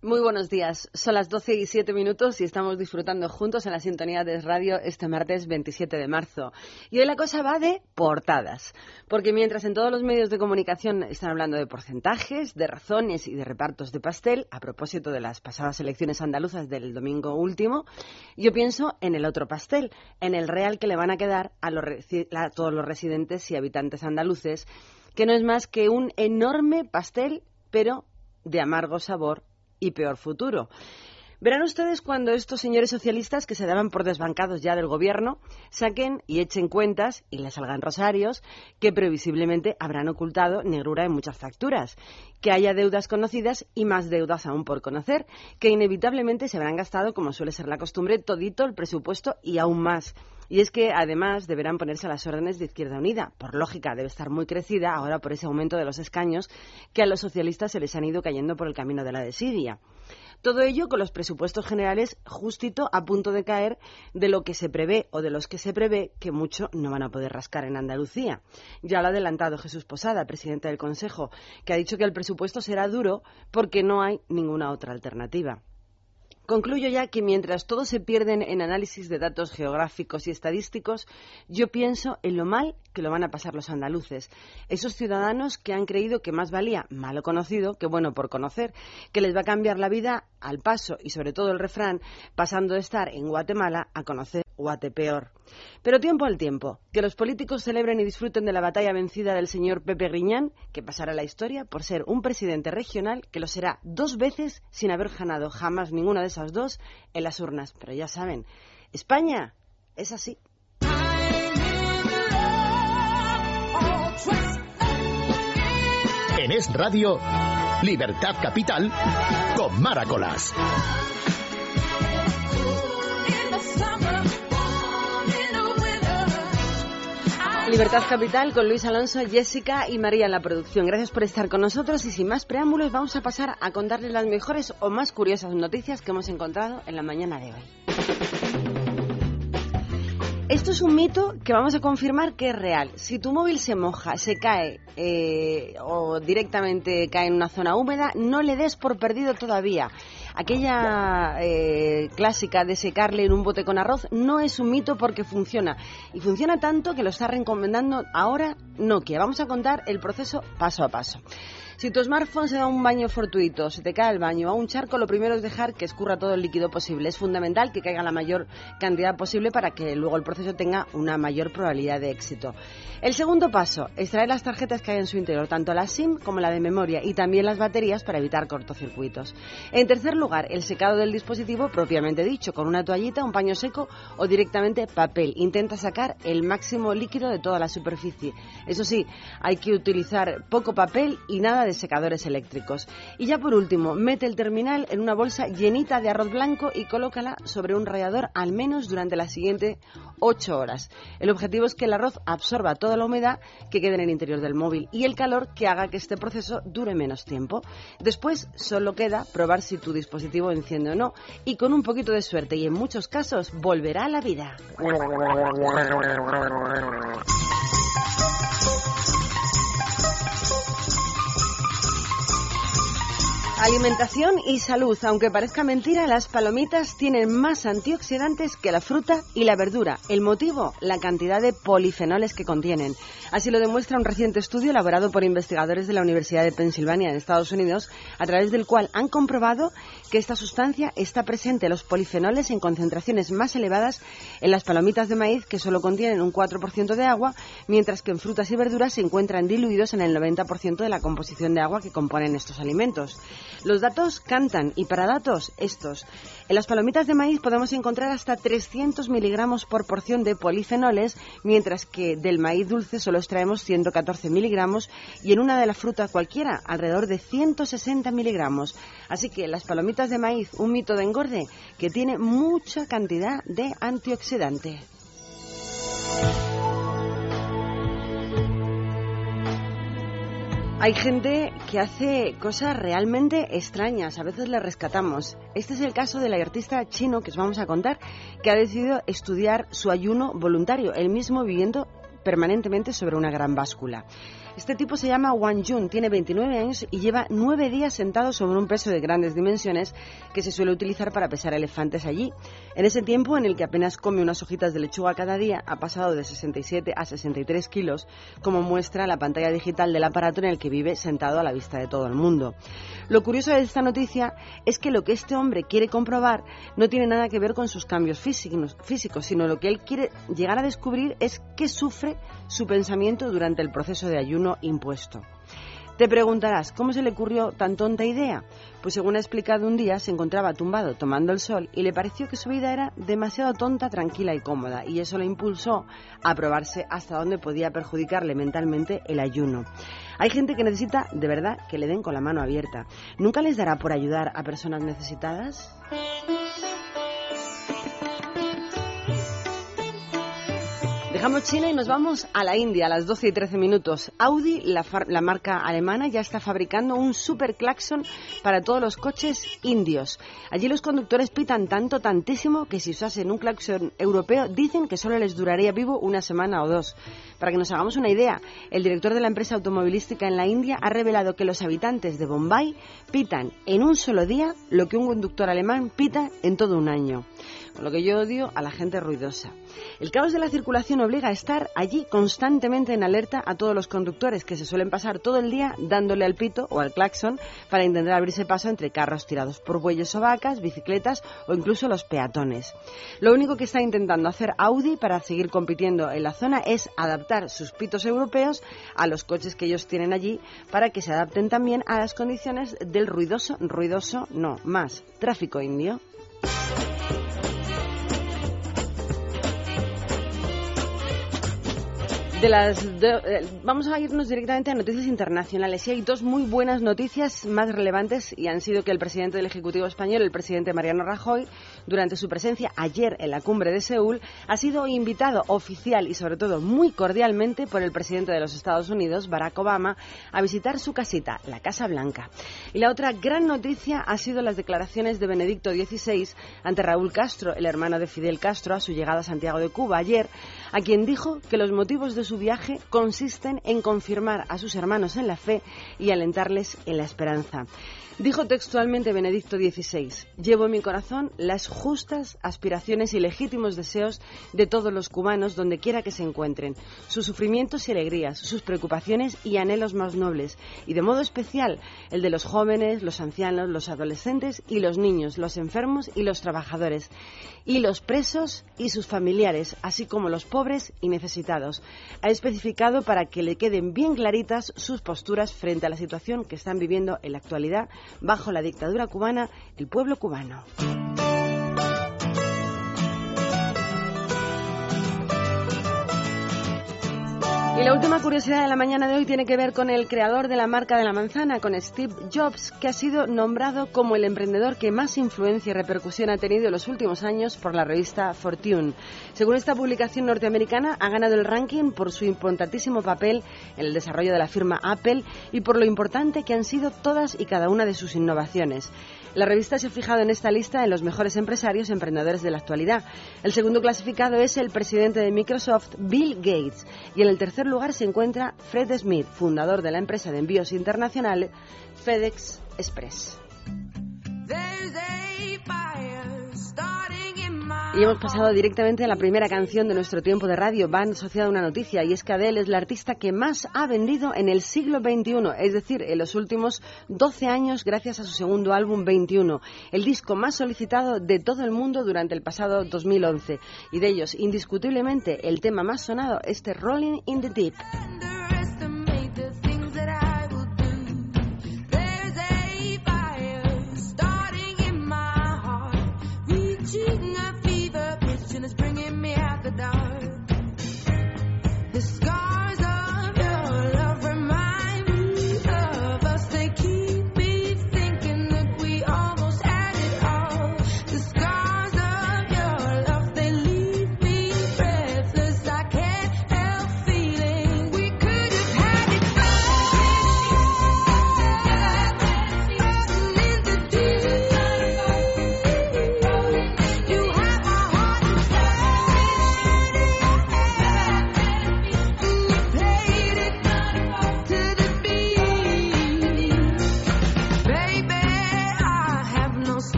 Muy buenos días. Son las 12 y 7 minutos y estamos disfrutando juntos en la sintonía de radio este martes 27 de marzo. Y hoy la cosa va de portadas. Porque mientras en todos los medios de comunicación están hablando de porcentajes, de razones y de repartos de pastel, a propósito de las pasadas elecciones andaluzas del domingo último, yo pienso en el otro pastel, en el real que le van a quedar a, a todos los residentes y habitantes andaluces, que no es más que un enorme pastel, pero de amargo sabor y peor futuro. Verán ustedes cuando estos señores socialistas que se daban por desbancados ya del gobierno saquen y echen cuentas y les salgan rosarios que previsiblemente habrán ocultado negrura en muchas facturas, que haya deudas conocidas y más deudas aún por conocer, que inevitablemente se habrán gastado, como suele ser la costumbre, todito el presupuesto y aún más. Y es que además deberán ponerse a las órdenes de Izquierda Unida. Por lógica, debe estar muy crecida ahora por ese aumento de los escaños que a los socialistas se les han ido cayendo por el camino de la desidia. Todo ello con los presupuestos generales justito a punto de caer de lo que se prevé o de los que se prevé que mucho no van a poder rascar en Andalucía. Ya lo ha adelantado Jesús Posada, presidente del Consejo, que ha dicho que el presupuesto será duro porque no hay ninguna otra alternativa. Concluyo ya que mientras todos se pierden en análisis de datos geográficos y estadísticos, yo pienso en lo mal que lo van a pasar los andaluces. Esos ciudadanos que han creído que más valía malo conocido que bueno por conocer, que les va a cambiar la vida al paso y sobre todo el refrán, pasando de estar en Guatemala a conocer Guatepeor. Pero tiempo al tiempo, que los políticos celebren y disfruten de la batalla vencida del señor Pepe Griñán, que pasará a la historia por ser un presidente regional que lo será dos veces sin haber ganado jamás ninguna de esas dos en las urnas. Pero ya saben, España es así. En Es Radio, Libertad Capital, con Maracolas. Libertad Capital con Luis Alonso, Jessica y María en la producción. Gracias por estar con nosotros y sin más preámbulos vamos a pasar a contarles las mejores o más curiosas noticias que hemos encontrado en la mañana de hoy. Esto es un mito que vamos a confirmar que es real. Si tu móvil se moja, se cae eh, o directamente cae en una zona húmeda, no le des por perdido todavía aquella eh, clásica de secarle en un bote con arroz no es un mito porque funciona. Y funciona tanto que lo está recomendando ahora Nokia. Vamos a contar el proceso paso a paso. Si tu smartphone se da un baño fortuito, se te cae el baño a un charco, lo primero es dejar que escurra todo el líquido posible. Es fundamental que caiga la mayor cantidad posible para que luego el proceso tenga una mayor probabilidad de éxito. El segundo paso, extraer las tarjetas que hay en su interior, tanto la SIM como la de memoria y también las baterías para evitar cortocircuitos. En tercer lugar, el secado del dispositivo propiamente dicho, con una toallita, un paño seco o directamente papel. Intenta sacar el máximo líquido de toda la superficie. Eso sí, hay que utilizar poco papel y nada de secadores eléctricos. Y ya por último, mete el terminal en una bolsa llenita de arroz blanco y colócala sobre un rallador al menos durante las siguientes 8 horas. El objetivo es que el arroz absorba toda la humedad que quede en el interior del móvil y el calor que haga que este proceso dure menos tiempo. Después solo queda probar si tu dispositivo enciende o no y con un poquito de suerte y en muchos casos volverá a la vida. Alimentación y salud. Aunque parezca mentira, las palomitas tienen más antioxidantes que la fruta y la verdura. El motivo, la cantidad de polifenoles que contienen. Así lo demuestra un reciente estudio elaborado por investigadores de la Universidad de Pensilvania en Estados Unidos, a través del cual han comprobado que esta sustancia está presente, los polifenoles, en concentraciones más elevadas en las palomitas de maíz, que solo contienen un 4% de agua, mientras que en frutas y verduras se encuentran diluidos en el 90% de la composición de agua que componen estos alimentos. Los datos cantan y para datos estos. En las palomitas de maíz podemos encontrar hasta 300 miligramos por porción de polifenoles, mientras que del maíz dulce solo extraemos 114 miligramos y en una de la fruta cualquiera alrededor de 160 miligramos. Así que las palomitas de maíz, un mito de engorde que tiene mucha cantidad de antioxidante. Hay gente que hace cosas realmente extrañas, a veces le rescatamos. Este es el caso del artista chino que os vamos a contar, que ha decidido estudiar su ayuno voluntario, él mismo viviendo permanentemente sobre una gran báscula. Este tipo se llama Wang Jun, tiene 29 años y lleva nueve días sentado sobre un peso de grandes dimensiones que se suele utilizar para pesar elefantes allí. En ese tiempo en el que apenas come unas hojitas de lechuga cada día, ha pasado de 67 a 63 kilos, como muestra la pantalla digital del aparato en el que vive sentado a la vista de todo el mundo. Lo curioso de esta noticia es que lo que este hombre quiere comprobar no tiene nada que ver con sus cambios físicos sino lo que él quiere llegar a descubrir es qué sufre su pensamiento durante el proceso de ayuno impuesto. Te preguntarás, ¿cómo se le ocurrió tan tonta idea? Pues según ha explicado un día, se encontraba tumbado tomando el sol y le pareció que su vida era demasiado tonta, tranquila y cómoda, y eso le impulsó a probarse hasta dónde podía perjudicarle mentalmente el ayuno. Hay gente que necesita, de verdad, que le den con la mano abierta. ¿Nunca les dará por ayudar a personas necesitadas? Dejamos China y nos vamos a la India a las 12 y 13 minutos. Audi, la, la, marca alemana, ya está fabricando un super claxon para todos los coches indios. Allí los conductores pitan tanto, tantísimo, que si usasen un claxon europeo dicen que solo les duraría vivo una semana o dos. Para que nos hagamos una idea, el director de la empresa automovilística en la India ha revelado que los habitantes de Bombay pitan en un solo día lo que un conductor alemán pita en todo un año lo que yo odio a la gente ruidosa. El caos de la circulación obliga a estar allí constantemente en alerta a todos los conductores que se suelen pasar todo el día dándole al pito o al claxon para intentar abrirse paso entre carros tirados por bueyes o vacas, bicicletas o incluso los peatones. Lo único que está intentando hacer Audi para seguir compitiendo en la zona es adaptar sus pitos europeos a los coches que ellos tienen allí para que se adapten también a las condiciones del ruidoso, ruidoso, no, más, tráfico indio. De las eh, vamos a irnos directamente a noticias internacionales. Y hay dos muy buenas noticias más relevantes y han sido que el presidente del Ejecutivo español, el presidente Mariano Rajoy, durante su presencia ayer en la cumbre de Seúl, ha sido invitado oficial y sobre todo muy cordialmente por el presidente de los Estados Unidos, Barack Obama, a visitar su casita, la Casa Blanca. Y la otra gran noticia ha sido las declaraciones de Benedicto XVI ante Raúl Castro, el hermano de Fidel Castro, a su llegada a Santiago de Cuba ayer, a quien dijo que los motivos de su viaje consisten en confirmar a sus hermanos en la fe y alentarles en la esperanza. Dijo textualmente Benedicto XVI, llevo en mi corazón las justas aspiraciones y legítimos deseos de todos los cubanos donde quiera que se encuentren, sus sufrimientos y alegrías, sus preocupaciones y anhelos más nobles, y de modo especial el de los jóvenes, los ancianos, los adolescentes y los niños, los enfermos y los trabajadores, y los presos y sus familiares, así como los pobres y necesitados. Ha especificado para que le queden bien claritas sus posturas frente a la situación que están viviendo en la actualidad bajo la dictadura cubana el pueblo cubano. Y la última curiosidad de la mañana de hoy tiene que ver con el creador de la marca de la manzana, con Steve Jobs, que ha sido nombrado como el emprendedor que más influencia y repercusión ha tenido en los últimos años por la revista Fortune. Según esta publicación norteamericana, ha ganado el ranking por su importantísimo papel en el desarrollo de la firma Apple y por lo importante que han sido todas y cada una de sus innovaciones. La revista se ha fijado en esta lista en los mejores empresarios emprendedores de la actualidad. El segundo clasificado es el presidente de Microsoft, Bill Gates, y en el tercer lugar se encuentra Fred Smith, fundador de la empresa de envíos internacionales FedEx Express. Y hemos pasado directamente a la primera canción de nuestro tiempo de radio. Va asociada a una noticia y es que Adele es la artista que más ha vendido en el siglo XXI, es decir, en los últimos 12 años gracias a su segundo álbum 21, el disco más solicitado de todo el mundo durante el pasado 2011. Y de ellos, indiscutiblemente, el tema más sonado, este Rolling in the Deep. The His scar.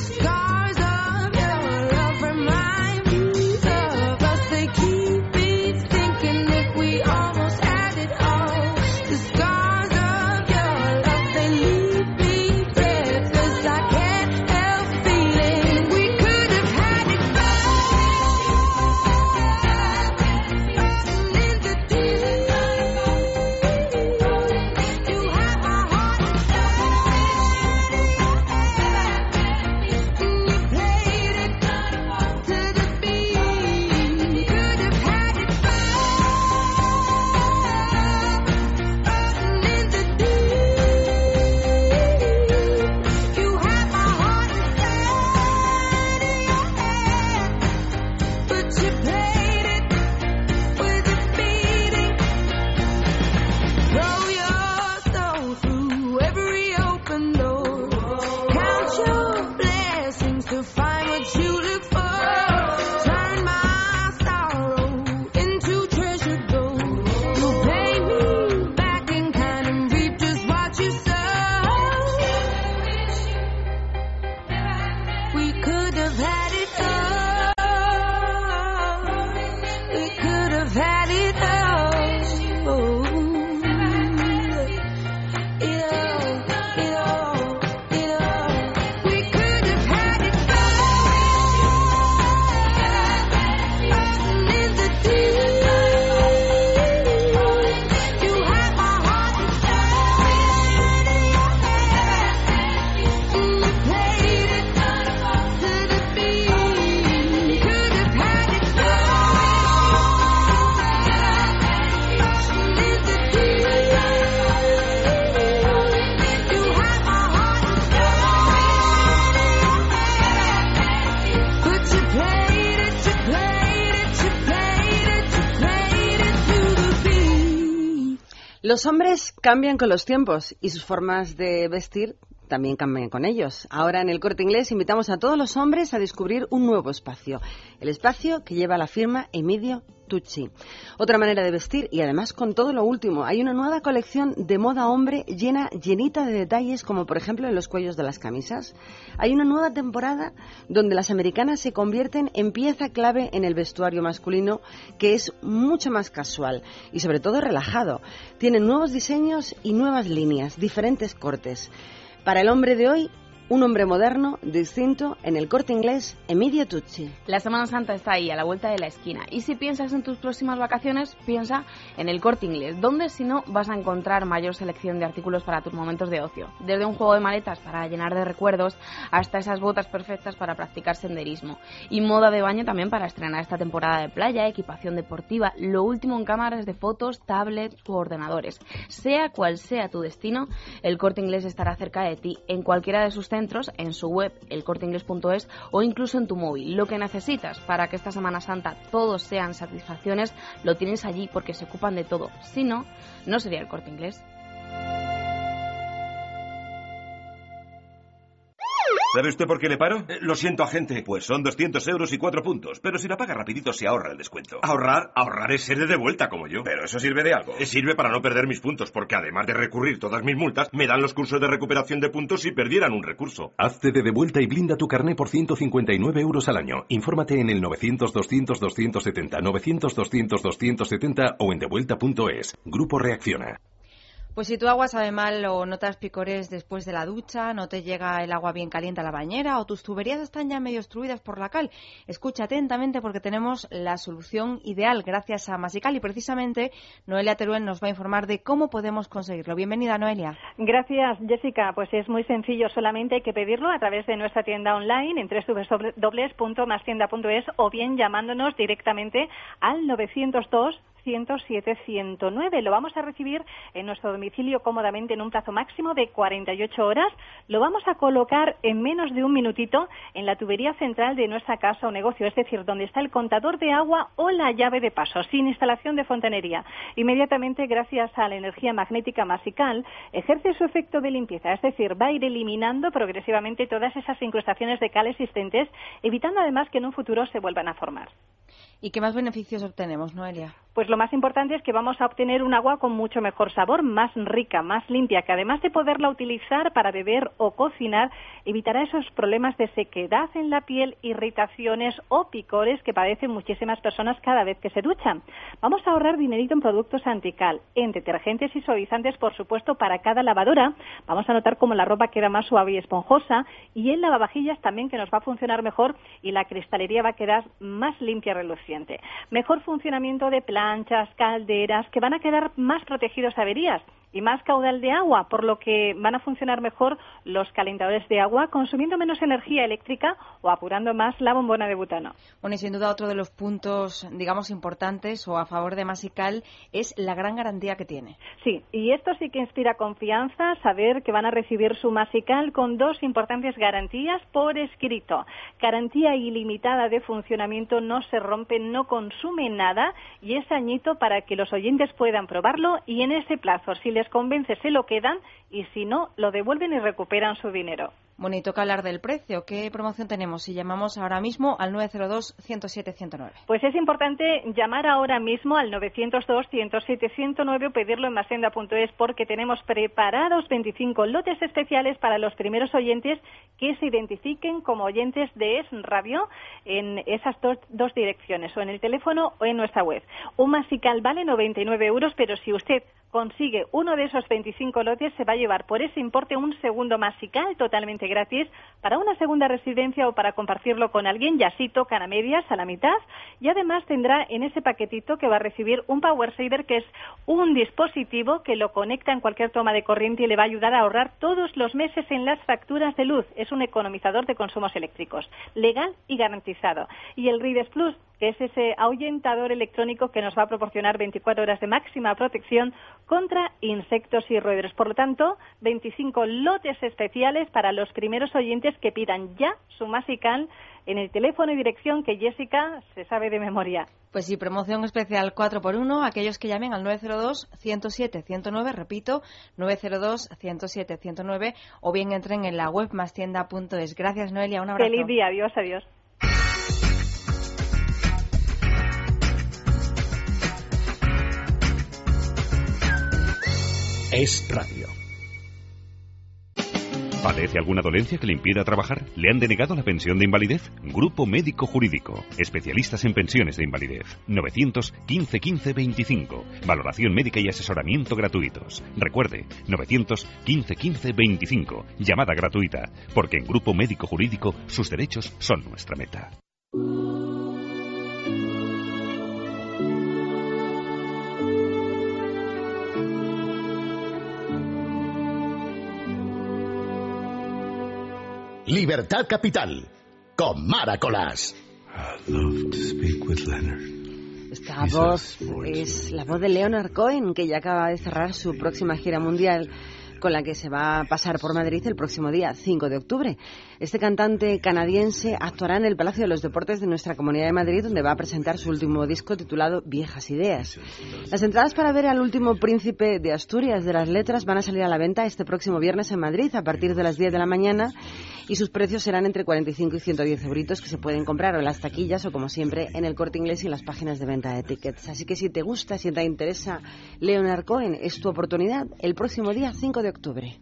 Just go. Cambian con los tiempos y sus formas de vestir también cambian con ellos. Ahora en el corte inglés invitamos a todos los hombres a descubrir un nuevo espacio, el espacio que lleva la firma Emidio Otra manera de vestir y además con todo lo último. Hay una nueva colección de moda hombre llena, llenita de detalles como por ejemplo en los cuellos de las camisas. Hay una nueva temporada donde las americanas se convierten en pieza clave en el vestuario masculino que es mucho más casual y sobre todo relajado. Tienen nuevos diseños y nuevas líneas, diferentes cortes. Para el hombre de hoy, un hombre moderno, distinto, en el corte inglés, Emidio Tucci. La Semana Santa está ahí, a la vuelta de la esquina. Y si piensas en tus próximas vacaciones, piensa en el corte inglés, donde si no vas a encontrar mayor selección de artículos para tus momentos de ocio. Desde un juego de maletas para llenar de recuerdos hasta esas botas perfectas para practicar senderismo. Y moda de baño también para estrenar esta temporada de playa, equipación deportiva, lo último en cámaras de fotos, tablets u ordenadores. Sea cual sea tu destino, el corte inglés estará cerca de ti en cualquiera de sus en su web, elcorteingles.es o incluso en tu móvil. Lo que necesitas para que esta Semana Santa todos sean satisfacciones, lo tienes allí porque se ocupan de todo. Si no, no sería el corte inglés. ¿Sabe usted por qué le paro? Eh, lo siento, agente. Pues son 200 euros y cuatro puntos. Pero si la paga rapidito se ahorra el descuento. Ahorrar, ahorrar es ser de vuelta como yo. Pero eso sirve de algo. Eh, sirve para no perder mis puntos, porque además de recurrir todas mis multas, me dan los cursos de recuperación de puntos si perdieran un recurso. Hazte de devuelta y blinda tu carné por 159 euros al año. Infórmate en el 900-200-270, 900-200-270 o en devuelta.es. Grupo Reacciona. Pues si tu agua sabe mal o notas picores después de la ducha, no te llega el agua bien caliente a la bañera o tus tuberías están ya medio obstruidas por la cal, escucha atentamente porque tenemos la solución ideal gracias a Masical y precisamente Noelia Teruel nos va a informar de cómo podemos conseguirlo. Bienvenida, Noelia. Gracias, Jessica. Pues es muy sencillo, solamente hay que pedirlo a través de nuestra tienda online en www.mastienda.es o bien llamándonos directamente al 902 107 109. Lo vamos a recibir en nuestro domicilio cómodamente en un plazo máximo de 48 horas. Lo vamos a colocar en menos de un minutito en la tubería central de nuestra casa o negocio, es decir, donde está el contador de agua o la llave de paso, sin instalación de fontanería. Inmediatamente, gracias a la energía magnética masical, ejerce su efecto de limpieza, es decir, va a ir eliminando progresivamente todas esas incrustaciones de cal existentes, evitando además que en un futuro se vuelvan a formar. ¿Y qué más beneficios obtenemos, Noelia? Pues lo más importante es que vamos a obtener un agua con mucho mejor sabor, más rica, más limpia, que además de poderla utilizar para beber o cocinar, evitará esos problemas de sequedad en la piel, irritaciones o picores que padecen muchísimas personas cada vez que se duchan. Vamos a ahorrar dinerito en productos antical, en detergentes y suavizantes, por supuesto, para cada lavadora. Vamos a notar cómo la ropa queda más suave y esponjosa y en lavavajillas también que nos va a funcionar mejor y la cristalería va a quedar más limpia y reluciente. Mejor funcionamiento de plan planchas, calderas, que van a quedar más protegidos a averías y más caudal de agua, por lo que van a funcionar mejor los calentadores de agua, consumiendo menos energía eléctrica o apurando más la bombona de butano. Bueno, y sin duda otro de los puntos, digamos, importantes o a favor de Masical es la gran garantía que tiene. Sí, y esto sí que inspira confianza, saber que van a recibir su Masical con dos importantes garantías por escrito. Garantía ilimitada de funcionamiento, no se rompe, no consume nada y es añito para que los oyentes puedan probarlo y en ese plazo, si les convence, se lo quedan y si no, lo devuelven y recuperan su dinero. Bueno, y toca hablar del precio. ¿Qué promoción tenemos si llamamos ahora mismo al 902-107-109? Pues es importante llamar ahora mismo al 902-107-109 o pedirlo en masenda.es porque tenemos preparados 25 lotes especiales para los primeros oyentes que se identifiquen como oyentes de Es Radio en esas dos, dos direcciones, o en el teléfono o en nuestra web. Un masical vale 99 euros, pero si usted consigue uno de esos 25 lotes, se va a llevar por ese importe un segundo masical totalmente gratis para una segunda residencia o para compartirlo con alguien y así tocan a medias, a la mitad. Y además tendrá en ese paquetito que va a recibir un Power Saver, que es un dispositivo que lo conecta en cualquier toma de corriente y le va a ayudar a ahorrar todos los meses en las facturas de luz. Es un economizador de consumos eléctricos, legal y garantizado. Y el Rides Plus que es ese ahuyentador electrónico que nos va a proporcionar 24 horas de máxima protección contra insectos y roedores. Por lo tanto, 25 lotes especiales para los primeros oyentes que pidan ya su Masical en el teléfono y dirección que Jessica se sabe de memoria. Pues sí, promoción especial 4x1, aquellos que llamen al 902-107-109, repito, 902-107-109, o bien entren en la web mastienda.es. Gracias, Noelia, un abrazo. Feliz día, adiós, adiós. Es radio. ¿Padece alguna dolencia que le impida trabajar? ¿Le han denegado la pensión de invalidez? Grupo Médico Jurídico. Especialistas en pensiones de invalidez. 915 15 25. Valoración médica y asesoramiento gratuitos. Recuerde, 915 15 25. Llamada gratuita. Porque en Grupo Médico Jurídico sus derechos son nuestra meta. Libertad Capital, con Maracolas. Esta voz es la voz de Leonard Cohen, que ya acaba de cerrar su próxima gira mundial con la que se va a pasar por Madrid el próximo día 5 de octubre. Este cantante canadiense actuará en el Palacio de los Deportes de nuestra Comunidad de Madrid, donde va a presentar su último disco titulado Viejas Ideas. Las entradas para ver al último príncipe de Asturias de las letras van a salir a la venta este próximo viernes en Madrid a partir de las 10 de la mañana y sus precios serán entre 45 y 110 euritos que se pueden comprar o en las taquillas o como siempre en el corte inglés y en las páginas de venta de tickets. Así que si te gusta, si te interesa Leonard Cohen, es tu oportunidad el próximo día 5 de octubre.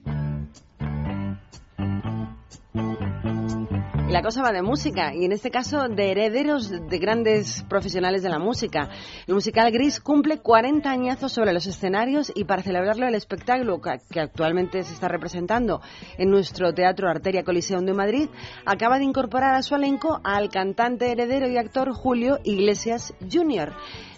La cosa va de música, y en este caso de herederos de grandes profesionales de la música. El musical Gris cumple 40 añazos sobre los escenarios y para celebrarlo el espectáculo que actualmente se está representando en nuestro Teatro Arteria Coliseum de Madrid acaba de incorporar a su elenco al cantante heredero y actor Julio Iglesias Jr.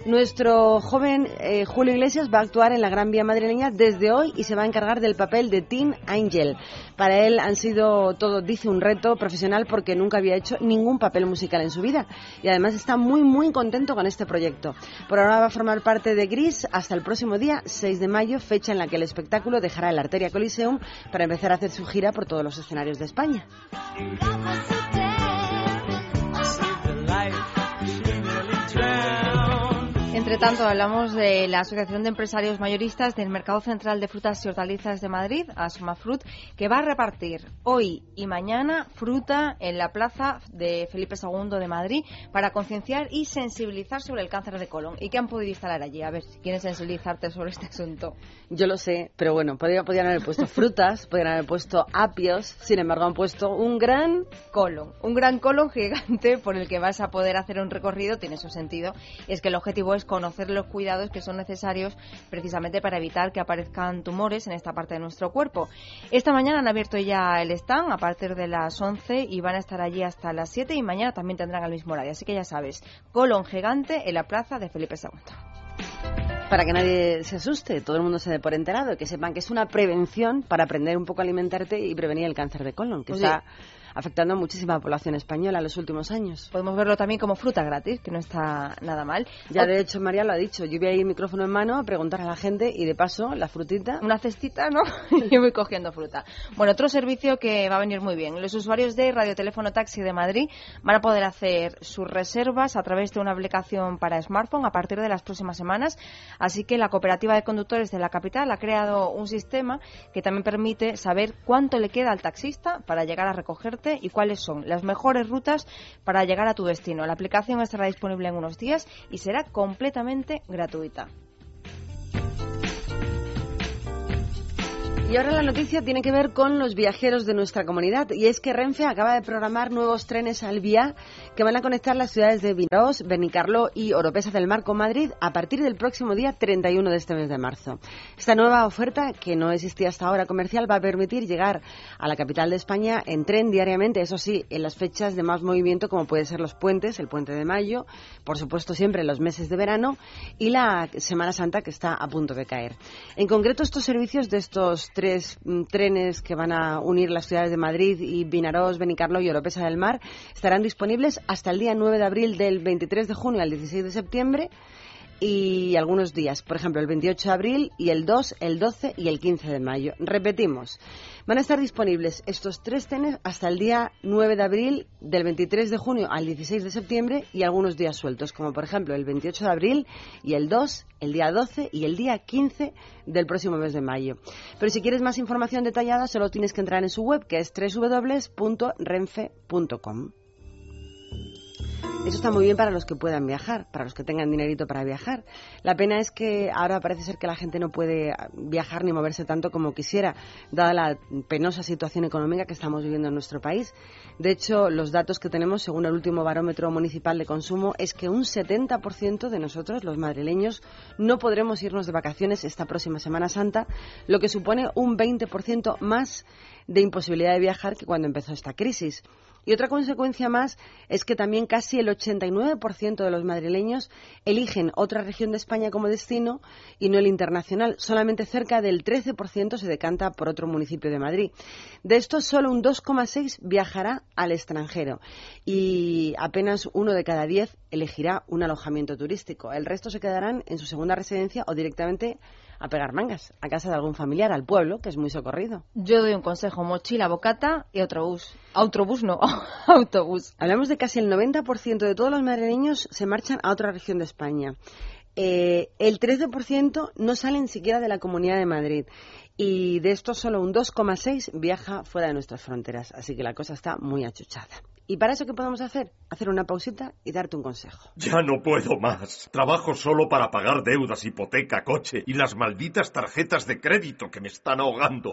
Nuestro joven eh, Julio Iglesias va a actuar en la Gran Vía madrileña desde hoy y se va a encargar del papel de Teen Angel. Para él han sido todo, dice, un reto profesional porque nunca había hecho ningún papel musical en su vida y además está muy, muy contento con este proyecto. Por ahora va a formar parte de Gris hasta el próximo día 6 de mayo, fecha en la que el espectáculo dejará el Arteria Coliseum para empezar a hacer su gira por todos los escenarios de España. Entre tanto, hablamos de la Asociación de Empresarios Mayoristas del Mercado Central de Frutas y Hortalizas de Madrid, Asmafrut, que va a repartir hoy y mañana fruta en la plaza de Felipe II de Madrid para concienciar y sensibilizar sobre el cáncer de colon. ¿Y qué han podido instalar allí? A ver, si quieres sensibilizarte sobre este asunto. Yo lo sé, pero bueno, podrían, podrían haber puesto frutas, podrían haber puesto apios, sin embargo han puesto un gran colon, un gran colon gigante por el que vas a poder hacer un recorrido, tiene su sentido, es que el objetivo es conocer los cuidados que son necesarios precisamente para evitar que aparezcan tumores en esta parte de nuestro cuerpo. Esta mañana han abierto ya el stand a partir de las 11 y van a estar allí hasta las 7 y mañana también tendrán el mismo horario. Así que ya sabes, colon gigante en la plaza de Felipe II para que nadie se asuste, todo el mundo se dé por enterado, que sepan que es una prevención para aprender un poco a alimentarte y prevenir el cáncer de colon, que Pues está afectando a muchísima población española en los últimos años. Podemos verlo también como fruta gratis, que no está nada mal. Ya de hecho María lo ha dicho, yo voy a ir micrófono en mano a preguntar a la gente y de paso la frutita. Una cestita, ¿no? Yo voy cogiendo fruta. Bueno, otro servicio que va a venir muy bien. Los usuarios de Radioteléfono Taxi de Madrid van a poder hacer sus reservas a través de una aplicación para smartphone a partir de las próximas semanas. Así que la cooperativa de conductores de la capital ha creado un sistema que también permite saber cuánto le queda al taxista para llegar a y cuáles son las mejores rutas para llegar a tu destino. La aplicación estará disponible en unos días y será completamente gratuita. Y ahora la noticia tiene que ver con los viajeros de nuestra comunidad y es que Renfe acaba de programar nuevos trenes al vía que van a conectar las ciudades de Vinarós, Benicarló y Oropesa del Mar con Madrid a partir del próximo día 31 de este mes de marzo. Esta nueva oferta, que no existía hasta ahora comercial, va a permitir llegar a la capital de España en tren diariamente, eso sí, en las fechas de más movimiento como pueden ser los puentes, el puente de mayo, por supuesto siempre en los meses de verano y la Semana Santa que está a punto de caer. En concreto, estos servicios de estos tres mm, trenes que van a unir las ciudades de Madrid y Vinarós, Benicarlo y Oropesa del Mar estarán disponibles hasta el día 9 de abril del 23 de junio al 16 de septiembre y algunos días, por ejemplo, el 28 de abril y el 2, el 12 y el 15 de mayo. Repetimos, van a estar disponibles estos tres trenes hasta el día 9 de abril, del 23 de junio al 16 de septiembre y algunos días sueltos, como por ejemplo el 28 de abril y el 2, el día 12 y el día 15 del próximo mes de mayo. Pero si quieres más información detallada, solo tienes que entrar en su web, que es www.renfe.com. Eso está muy bien para los que puedan viajar, para los que tengan dinerito para viajar. La pena es que ahora parece ser que la gente no puede viajar ni moverse tanto como quisiera, dada la penosa situación económica que estamos viviendo en nuestro país. De hecho, los datos que tenemos, según el último barómetro municipal de consumo, es que un 70% de nosotros, los madrileños, no podremos irnos de vacaciones esta próxima Semana Santa, lo que supone un 20% más de imposibilidad de viajar que cuando empezó esta crisis. Y otra consecuencia más es que también casi el 89% de los madrileños eligen otra región de España como destino y no el internacional. Solamente cerca del 13% se decanta por otro municipio de Madrid. De estos, solo un 2,6% viajará al extranjero y apenas uno de cada diez elegirá un alojamiento turístico. El resto se quedarán en su segunda residencia o directamente a pegar mangas a casa de algún familiar, al pueblo, que es muy socorrido. Yo doy un consejo, mochila, bocata y autobús. Autobús no, autobús. Hablamos de casi el 90% de todos los madrileños se marchan a otra región de España. Eh, el 13% no salen siquiera de la Comunidad de Madrid y de estos solo un 2,6 viaja fuera de nuestras fronteras, así que la cosa está muy achuchada. ¿Y para eso qué podemos hacer? Hacer una pausita y darte un consejo. Ya no puedo más. Trabajo solo para pagar deudas, hipoteca, coche y las malditas tarjetas de crédito que me están ahogando.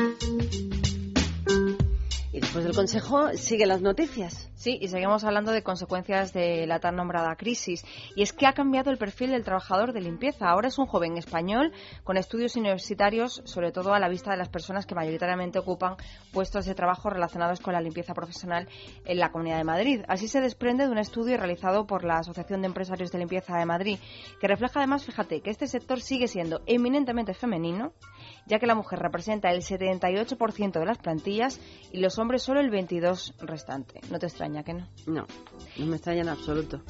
Después del consejo, siguen las noticias. Sí, y seguimos hablando de consecuencias de la tan nombrada crisis. Y es que ha cambiado el perfil del trabajador de limpieza. Ahora es un joven español con estudios universitarios, sobre todo a la vista de las personas que mayoritariamente ocupan puestos de trabajo relacionados con la limpieza profesional en la Comunidad de Madrid. Así se desprende de un estudio realizado por la Asociación de Empresarios de Limpieza de Madrid, que refleja además, fíjate, que este sector sigue siendo eminentemente femenino ya que la mujer representa el 78% de las plantillas y los hombres solo el 22% restante. ¿No te extraña que no? No, no me extraña en absoluto.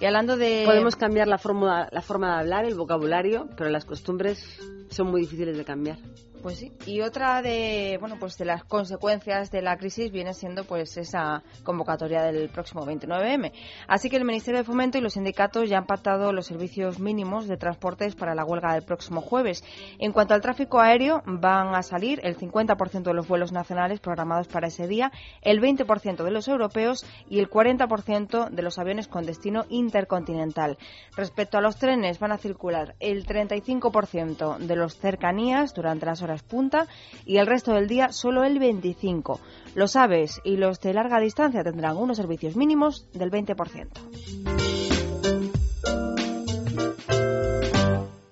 Y hablando de... Podemos cambiar la forma, la forma de hablar, el vocabulario, pero las costumbres son muy difíciles de cambiar. Pues sí. Y otra de, bueno, pues de las consecuencias de la crisis viene siendo pues esa convocatoria del próximo 29M. Así que el Ministerio de Fomento y los sindicatos ya han pactado los servicios mínimos de transportes para la huelga del próximo jueves. En cuanto al tráfico aéreo, van a salir el 50% de los vuelos nacionales programados para ese día, el 20% de los europeos y el 40% de los aviones con destino intercontinental. Respecto a los trenes, van a circular el 35% de los cercanías durante las punta y el resto del día solo el 25. Los aves y los de larga distancia tendrán unos servicios mínimos del 20%.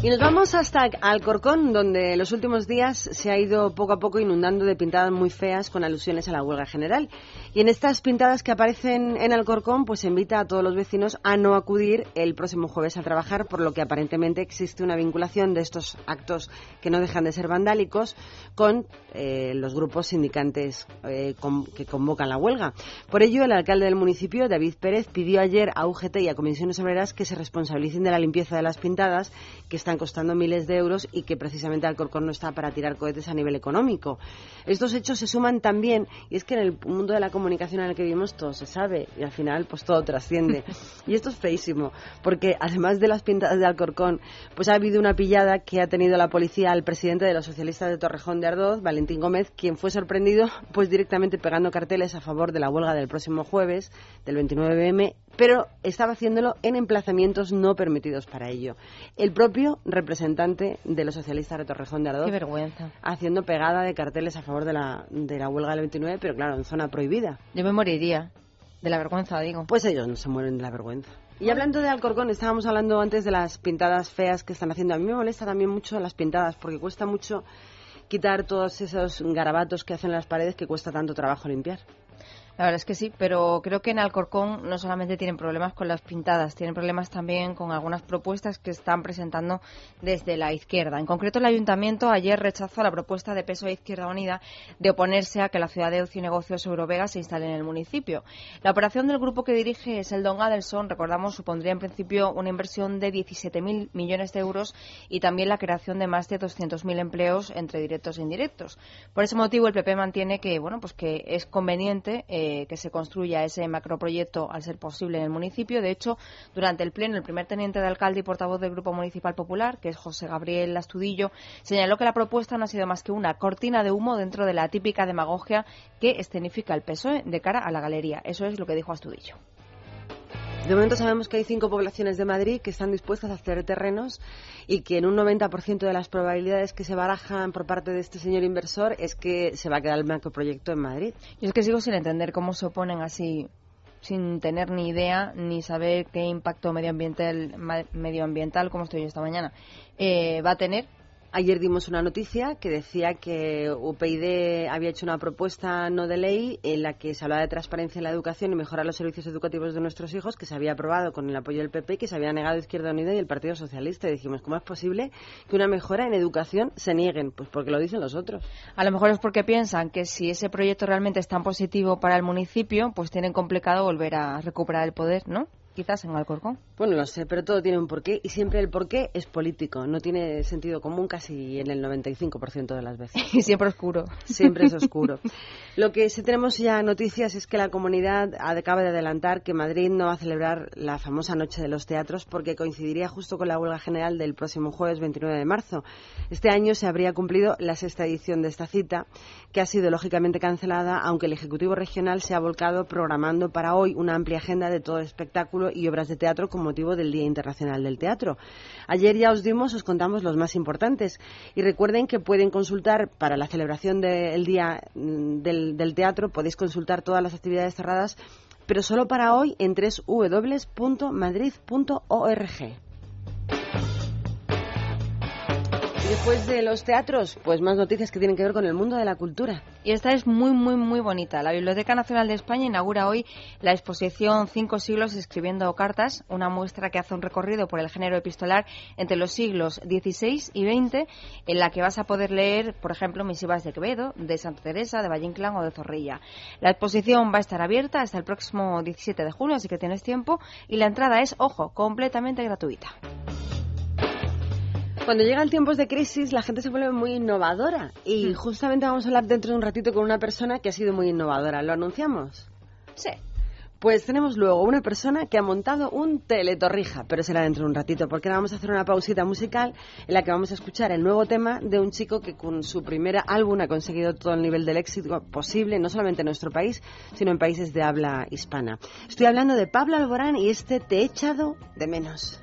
Y nos vamos hasta Alcorcón, donde los últimos días se ha ido poco a poco inundando de pintadas muy feas con alusiones a la huelga general. Y en estas pintadas que aparecen en Alcorcón, pues invita a todos los vecinos a no acudir el próximo jueves a trabajar, por lo que aparentemente existe una vinculación de estos actos que no dejan de ser vandálicos con eh, los grupos sindicantes eh, que convocan la huelga. Por ello, el alcalde del municipio, David Pérez, pidió ayer a UGT y a Comisiones Obreras que se responsabilicen de la limpieza de las pintadas que están costando miles de euros y que precisamente Alcorcón no está para tirar cohetes a nivel económico. Estos hechos se suman también, y es que en el mundo de la comunicación en el que vivimos todo se sabe y al final pues todo trasciende. Y esto es feísimo, porque además de las pintadas de Alcorcón, pues ha habido una pillada que ha tenido la policía al presidente de los socialistas de Torrejón de Ardoz, Valentín Gómez, quien fue sorprendido pues directamente pegando carteles a favor de la huelga del próximo jueves, del 29M, pero estaba haciéndolo en emplazamientos no permitidos para ello. El propio representante de los socialistas de Torrejón de Ardoz. Qué vergüenza. Haciendo pegada de carteles a favor de la, de la huelga del 29, pero claro, en zona prohibida. Yo me moriría de la vergüenza, digo. Pues ellos no se mueren de la vergüenza. Y hablando de Alcorcón, estábamos hablando antes de las pintadas feas que están haciendo. A mí me molesta también mucho las pintadas porque cuesta mucho quitar todos esos garabatos que hacen las paredes que cuesta tanto trabajo limpiar. La verdad es que sí, pero creo que en Alcorcón no solamente tienen problemas con las pintadas, tienen problemas también con algunas propuestas que están presentando desde la izquierda. En concreto, el ayuntamiento ayer rechazó la propuesta de Peso de Izquierda Unida de oponerse a que la ciudad de ocio y negocios Eurovega se instale en el municipio. La operación del grupo que dirige es el Don Adelson, recordamos, supondría en principio una inversión de 17.000 millones de euros y también la creación de más de 200.000 empleos entre directos e indirectos. Por ese motivo, el PP mantiene que, bueno, pues que es conveniente eh, que se construya ese macroproyecto al ser posible en el municipio. De hecho, durante el pleno, el primer teniente de alcalde y portavoz del Grupo Municipal Popular, que es José Gabriel Astudillo, señaló que la propuesta no ha sido más que una cortina de humo dentro de la típica demagogia que escenifica el PSOE de cara a la galería. Eso es lo que dijo Astudillo. De momento sabemos que hay cinco poblaciones de Madrid que están dispuestas a hacer terrenos y que en un 90% de las probabilidades que se barajan por parte de este señor inversor es que se va a quedar el macroproyecto en Madrid. Yo es que sigo sin entender cómo se oponen así sin tener ni idea ni saber qué impacto medioambiental, medioambiental como estoy yo esta mañana, eh, va a tener Ayer dimos una noticia que decía que UPyD había hecho una propuesta no de ley en la que se hablaba de transparencia en la educación y mejorar los servicios educativos de nuestros hijos, que se había aprobado con el apoyo del PP y que se había negado Izquierda Unida y el Partido Socialista. Y dijimos, ¿cómo es posible que una mejora en educación se nieguen? Pues porque lo dicen los otros. A lo mejor es porque piensan que si ese proyecto realmente es tan positivo para el municipio, pues tienen complicado volver a recuperar el poder, ¿no? Quizás en Alcorcón. Bueno, lo sé, pero todo tiene un porqué y siempre el porqué es político. No tiene sentido común casi en el 95% de las veces. Y siempre oscuro. Siempre es oscuro. Lo que sí tenemos ya noticias es que la comunidad acaba de adelantar que Madrid no va a celebrar la famosa Noche de los Teatros porque coincidiría justo con la huelga general del próximo jueves 29 de marzo. Este año se habría cumplido la sexta edición de esta cita, que ha sido lógicamente cancelada, aunque el Ejecutivo Regional se ha volcado programando para hoy una amplia agenda de todo espectáculo y obras de teatro con motivo del Día Internacional del Teatro. Ayer ya os dimos, os contamos los más importantes y recuerden que pueden consultar para la celebración del Día mm, del del, teatro podéis consultar todas las actividades cerradas, pero solo para hoy en www.madrid.org. después de los teatros, pues más noticias que tienen que ver con el mundo de la cultura. Y esta es muy, muy, muy bonita. La Biblioteca Nacional de España inaugura hoy la exposición Cinco siglos escribiendo cartas, una muestra que hace un recorrido por el género epistolar entre los siglos XVI y XX, en la que vas a poder leer, por ejemplo, misivas de Quevedo, de Santa Teresa, de Valle Inclán o de Zorrilla. La exposición va a estar abierta hasta el próximo 17 de junio, así que tienes tiempo, y la entrada es, ojo, completamente gratuita. Cuando llegan tiempos de crisis, la gente se vuelve muy innovadora. Y hmm. justamente vamos a hablar dentro de un ratito con una persona que ha sido muy innovadora. ¿Lo anunciamos? Sí. Pues tenemos luego una persona que ha montado un teletorrija, pero será dentro de un ratito, porque vamos a hacer una pausita musical en la que vamos a escuchar el nuevo tema de un chico que con su primer álbum ha conseguido todo el nivel del éxito posible, no solamente en nuestro país, sino en países de habla hispana. Estoy hablando de Pablo Alborán y este Te he echado de menos.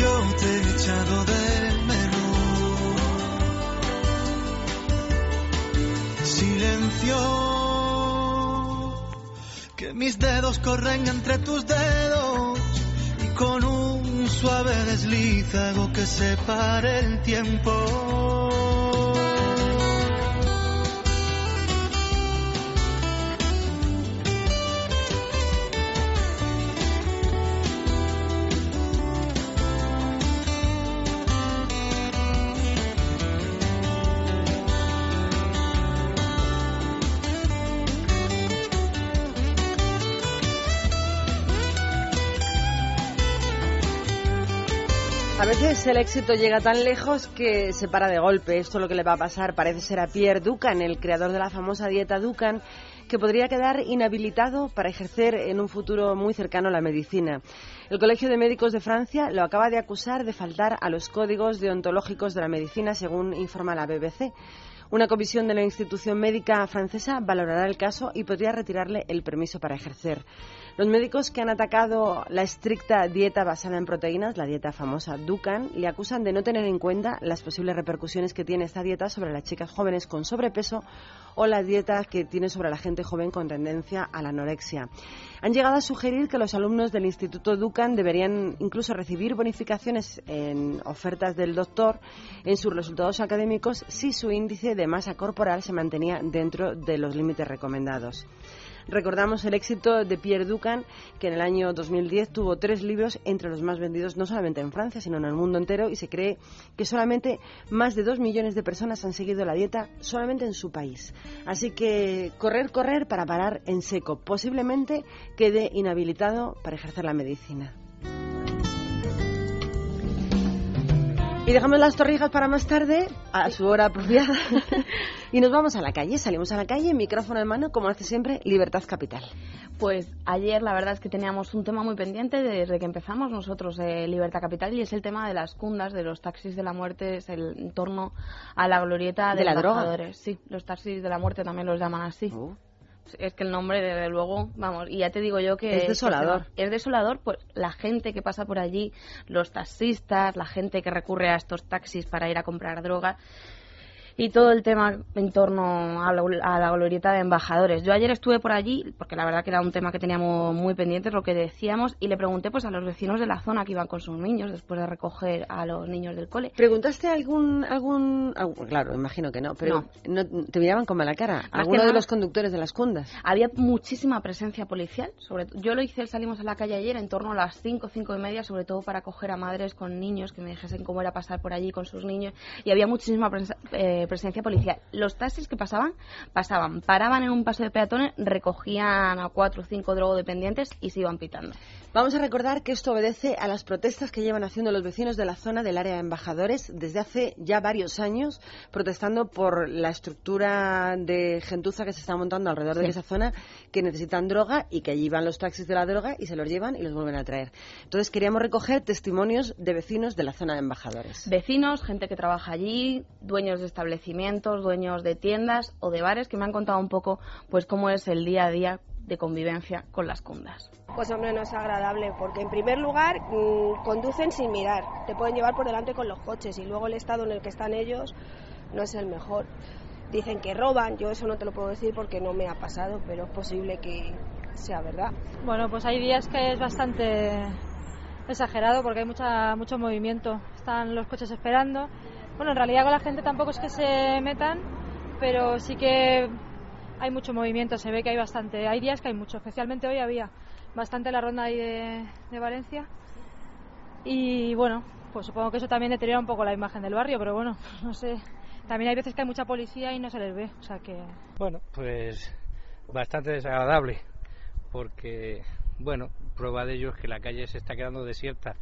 Yo te he echado de menos. Silencio, que mis dedos corren entre tus dedos y con un suave desliz hago que se pare el tiempo. Veces el éxito llega tan lejos que se para de golpe. Esto es lo que le va a pasar, parece ser a Pierre Ducan, el creador de la famosa dieta Ducan, que podría quedar inhabilitado para ejercer en un futuro muy cercano la medicina. El Colegio de Médicos de Francia lo acaba de acusar de faltar a los códigos deontológicos de la medicina, según informa la BBC. Una comisión de la institución médica francesa valorará el caso y podría retirarle el permiso para ejercer. Los médicos que han atacado la estricta dieta basada en proteínas, la dieta famosa Dukan, le acusan de no tener en cuenta las posibles repercusiones que tiene esta dieta sobre las chicas jóvenes con sobrepeso o la dieta que tiene sobre la gente joven con tendencia a la anorexia. Han llegado a sugerir que los alumnos del Instituto Dukan deberían incluso recibir bonificaciones en ofertas del doctor en sus resultados académicos si su índice de masa corporal se mantenía dentro de los límites recomendados. Recordamos el éxito de Pierre Ducan, que en el año 2010 tuvo tres libros entre los más vendidos no solamente en Francia, sino en el mundo entero, y se cree que solamente más de dos millones de personas han seguido la dieta solamente en su país. Así que correr, correr para parar en seco. Posiblemente quede inhabilitado para ejercer la medicina. Y dejamos las torrijas para más tarde, a su hora apropiada. y nos vamos a la calle. Salimos a la calle, micrófono en mano, como hace siempre, Libertad Capital. Pues ayer la verdad es que teníamos un tema muy pendiente desde que empezamos nosotros eh, Libertad Capital y es el tema de las cundas, de los taxis de la muerte, es el en torno a la glorieta ¿De la droga? embajadores. Sí, los taxis de la muerte también los llaman así. Oh. Es que el nombre, desde luego, vamos, y ya te digo yo que... Es desolador. Es desolador, pues la gente que pasa por allí, los taxistas, la gente que recurre a estos taxis para ir a comprar droga y todo el tema en torno a la, a la glorieta de embajadores. Yo ayer estuve por allí, porque la verdad que era un tema que teníamos muy pendiente, lo que decíamos, y le pregunté pues a los vecinos de la zona que iban con sus niños después de recoger a los niños del cole. ¿Preguntaste algún, algún, algún- claro, imagino que no, pero no. te miraban con mala cara? ¿Alguno de los conductores de las cundas? Había muchísima presencia policial. Sobre, yo lo hice, salimos a la calle ayer en torno a las 5, 5 y media, sobre todo para coger a madres con niños que me dijesen cómo era pasar por allí con sus niños. Y había muchísima prensa- eh, eh, presencia policial. Los taxis que pasaban, pasaban, paraban en un paso de peatones, recogían a cuatro o cinco drogodependientes y se iban pitando. Vamos a recordar que esto obedece a las protestas que llevan haciendo los vecinos de la zona del área de embajadores desde hace ya varios años, protestando por la estructura de gentuza que se está montando alrededor de esa zona, que necesitan droga y que allí van los taxis de la droga y se los llevan y los vuelven a traer. Entonces queríamos recoger testimonios de vecinos de la zona de embajadores. Vecinos, gente que trabaja allí, dueños de establecimientos, dueños de tiendas o de bares que me han contado un poco pues cómo es el día a día de convivencia con las cundas. Pues hombre, no es agradable, porque en primer lugar mmm, conducen sin mirar, te pueden llevar por delante con los coches y luego el estado en el que están ellos no es el mejor. Dicen que roban, yo eso no te lo puedo decir porque no me ha pasado, pero es posible que sea verdad. Bueno, pues hay días que es bastante exagerado porque hay mucha, mucho movimiento, están los coches esperando. Bueno, en realidad con la gente tampoco es que se metan, pero sí que hay mucho movimiento, se ve que hay bastante. Hay días que hay mucho, especialmente hoy había bastante la ronda ahí de, Valencia. Y bueno, pues supongo que eso también deteriora un poco la imagen del barrio, pero bueno, no sé. También hay veces que hay mucha policía y no se les ve, o sea que... Bueno, pues bastante desagradable, porque, bueno, prueba de ello es que la calle se está quedando desierta,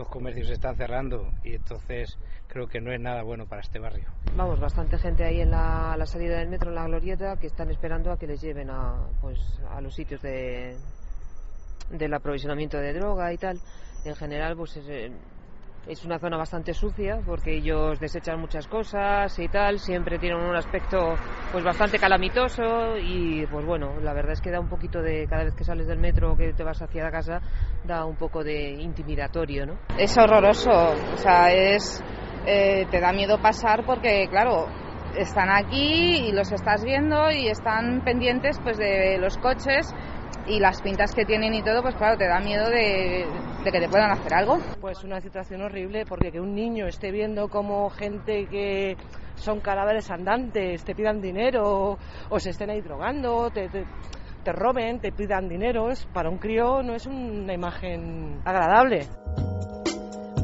los comercios se están cerrando y entonces creo que no es nada bueno para este barrio. Vamos, bastante gente ahí en la, la salida del metro, en la glorieta, que están esperando a que les lleven a, pues, a los sitios de, del aprovisionamiento de droga y tal. En general, pues es, eh, es una zona bastante sucia porque ellos desechan muchas cosas y tal, siempre tienen un aspecto pues bastante calamitoso y pues bueno, la verdad es que da un poquito de cada vez que sales del metro o que te vas hacia la casa da un poco de intimidatorio, ¿no? Es horroroso, o sea, es eh, te da miedo pasar porque claro, están aquí y los estás viendo y están pendientes pues de los coches y las pintas que tienen y todo, pues claro, te da miedo de, de, que te puedan hacer algo. Pues una situación horrible porque que un niño esté viendo como gente que son cadáveres andantes te pidan dinero o, o se estén ahí drogando, te, te, te, roben, te pidan dinero, es, para un crío no es una imagen agradable.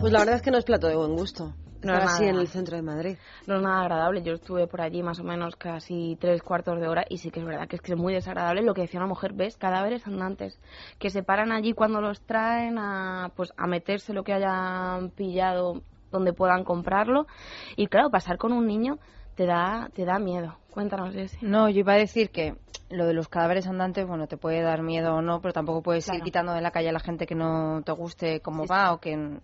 Pues la verdad es que no es plato de buen gusto. No nada- en el centro de Madrid. No es nada agradable. Yo estuve por allí más o menos casi tres cuartos de hora y sí que es verdad que es que es muy desagradable lo que decía una mujer. ¿Ves? Cadáveres andantes que se paran allí cuando los traen a, pues, a meterse lo que hayan pillado donde puedan comprarlo. Y claro, pasar con un niño te da, te da miedo. Cuéntanos, Jessy. No, yo iba a decir que lo de los cadáveres andantes, bueno, te puede dar miedo o no, pero tampoco puedes Claro. ir quitando de la calle a la gente que no te guste cómo Sí, va sí. o que...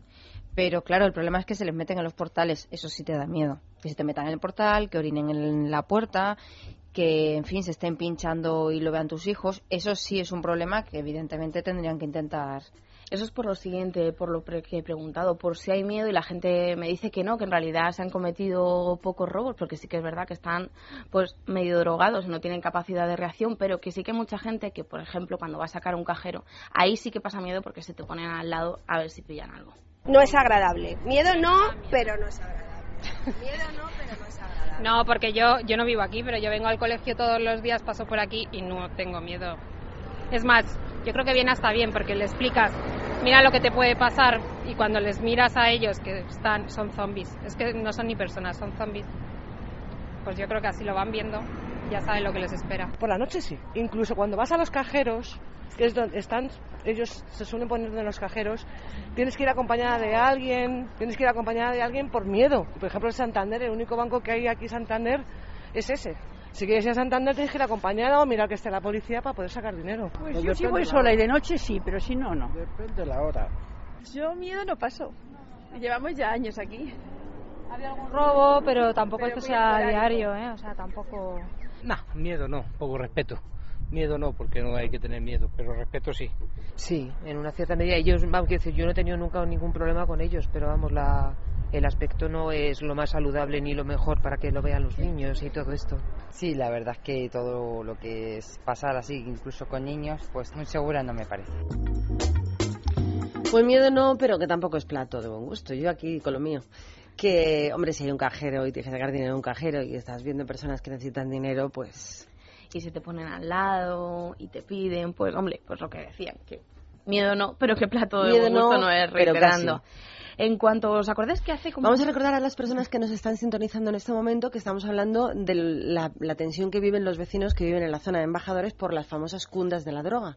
Pero claro, el problema es que se les meten en los portales, eso sí te da miedo. Que se te metan en el portal, que orinen en la puerta, que, en fin, se estén pinchando y lo vean tus hijos. Eso sí es un problema que evidentemente tendrían que intentar Eso es por lo siguiente, por lo que he preguntado, por si hay miedo y la gente me dice que no, que en realidad se han cometido pocos robos, porque sí que es verdad que están pues medio drogados no tienen capacidad de reacción, pero que sí que hay mucha gente que, por ejemplo, cuando va a sacar un cajero, ahí sí que pasa miedo porque se te ponen al lado a ver si pillan algo. No es agradable. Miedo no, pero no es agradable. Miedo no, pero no es agradable. No, porque yo, yo no vivo aquí, pero yo vengo al colegio todos los días, paso por aquí y no tengo miedo. Es más, yo creo que viene hasta bien porque le explicas, mira lo que te puede pasar y cuando les miras a ellos que están, son zombies, es que no son ni personas, son zombies, pues yo creo que así lo van viendo, ya saben lo que les espera. Por la noche sí. Incluso cuando vas a los cajeros, que es donde están, ellos se suelen poner en los cajeros, tienes que ir acompañada de alguien, tienes que ir acompañada de alguien por miedo. Por ejemplo, en Santander, el único banco que hay aquí en Santander es ese. Si quieres ir a Santander tienes que ir acompañada o mirar que esté la policía para poder sacar dinero. Pues yo sí voy sola y de noche sí, pero si no, no. Depende de la hora. Yo miedo no paso. Llevamos ya años aquí. Había algún robo, pero tampoco Pero es que muy sea diario, ¿eh? O sea, tampoco... No, miedo no, poco respeto. Miedo no, porque no hay que tener miedo, pero respeto sí. Sí, en una cierta medida. Ellos, vamos, quiero decir, yo no he tenido nunca ningún problema con ellos, pero vamos, la, el aspecto no es lo más saludable ni lo mejor para que lo vean los niños y todo esto. Sí, la verdad es que todo lo que es pasar así, incluso con niños, pues muy segura no me parece. Pues miedo no, pero que tampoco es plato de buen gusto. Yo aquí con lo mío. Que, hombre, si hay un cajero y tienes que sacar dinero en un cajero y estás viendo personas que necesitan dinero, pues... Y se te ponen al lado y te piden, pues hombre, pues lo que decían, que miedo no, pero que plato de Miedo buen gusto no, no, es reiterando. En cuanto os acordáis que hace como... Vamos a recordar a las personas que nos están sintonizando en este momento que estamos hablando de la, la tensión que viven los vecinos que viven en la zona de embajadores por las famosas cundas de la droga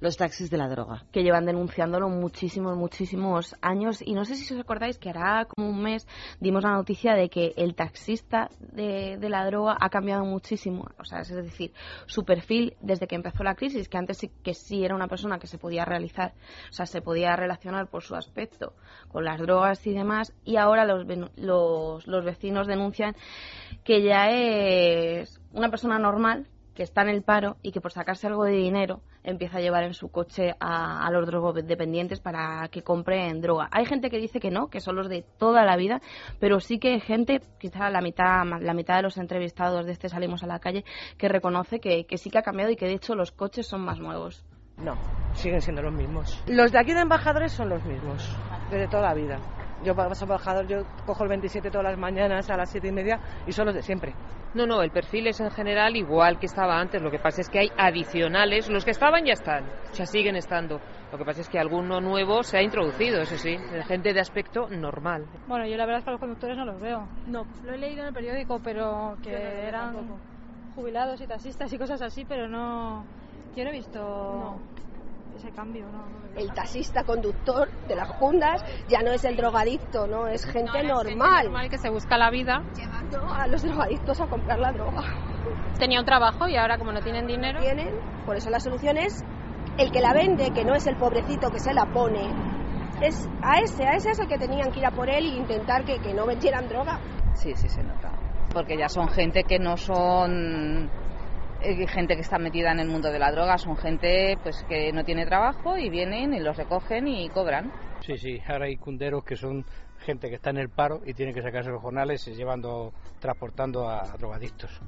los taxis de la droga. Que llevan denunciándolo muchísimos, muchísimos años. Y no sé si os acordáis que hará como un mes dimos la noticia de que el taxista de, la droga ha cambiado muchísimo. O sea, es decir, su perfil desde que empezó la crisis, que antes sí que sí era una persona que se podía realizar, o sea, se podía relacionar por su aspecto con las drogas y demás. Y ahora los, los, los vecinos denuncian que ya es una persona normal que está en el paro y que por sacarse algo de dinero empieza a llevar en su coche a, los drogodependientes para que compren droga. Hay gente que dice que no, que son los de toda la vida, pero sí que hay gente, quizá la mitad, la mitad de los entrevistados de este salimos a la calle, que reconoce que, que sí que ha cambiado y que de hecho los coches son más nuevos. No, siguen siendo los mismos. Los de aquí de embajadores son los mismos, desde toda la vida. Yo paso embajador, yo cojo el 27 todas las mañanas a las 7 y media y son los de siempre. No, no, el perfil es en general igual que estaba antes. Lo que pasa es que hay adicionales. Los que estaban ya están, o sea, siguen estando. Lo que pasa es que alguno nuevo se ha introducido, eso sí, gente de aspecto normal. Bueno, yo la verdad es que a los conductores no los veo. No, lo he leído en el periódico, pero que eran jubilados y taxistas y cosas así, pero no. Yo no he visto ese cambio, ¿no? El taxista conductor de las jundas ya no es el drogadicto, ¿no? Es gente normal. normal que se busca la vida. Llevando a los drogadictos a comprar la droga. Tenía un trabajo y ahora como no tienen dinero... Tienen, por eso la solución es el que la vende, que no es el pobrecito que se la pone. Es a ese, a ese es el que tenían que ir a por él e intentar que, que no vendieran droga. Sí, sí se nota. Porque ya son gente que no son gente que está metida en el mundo de la droga, son gente pues que no tiene trabajo y vienen y los recogen y cobran. Sí, sí, ahora hay cunderos que son gente que está en el paro y tiene que sacarse los jornales llevando, transportando a, drogadictos.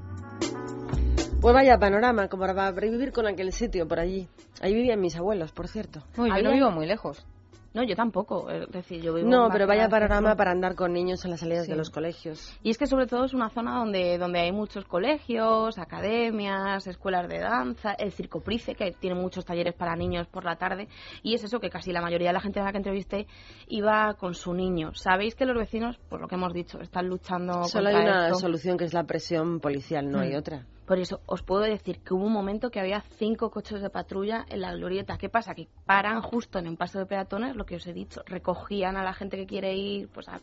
Pues vaya panorama, como para vivir con aquel sitio por allí. Ahí vivían mis abuelos, por cierto. yo no vivo muy lejos. No, yo tampoco. Es decir, yo vivo no, pero vaya panorama para andar con niños en las salidas de los colegios. Y es que sobre todo es una zona donde, donde hay muchos colegios, academias, escuelas de danza, el Circo Price, que tiene muchos talleres para niños por la tarde. Y es eso que casi la mayoría de la gente a la que entrevisté iba con su niño. Sabéis que los vecinos, por lo que hemos dicho, están luchando Solo hay una solución que es la presión policial, no hay mm. otra. Por eso os puedo decir que hubo un momento que había cinco coches de patrulla en la glorieta. ¿Qué pasa? Que paran justo en un paso de peatones, lo que os he dicho, recogían a la gente que quiere ir pues a,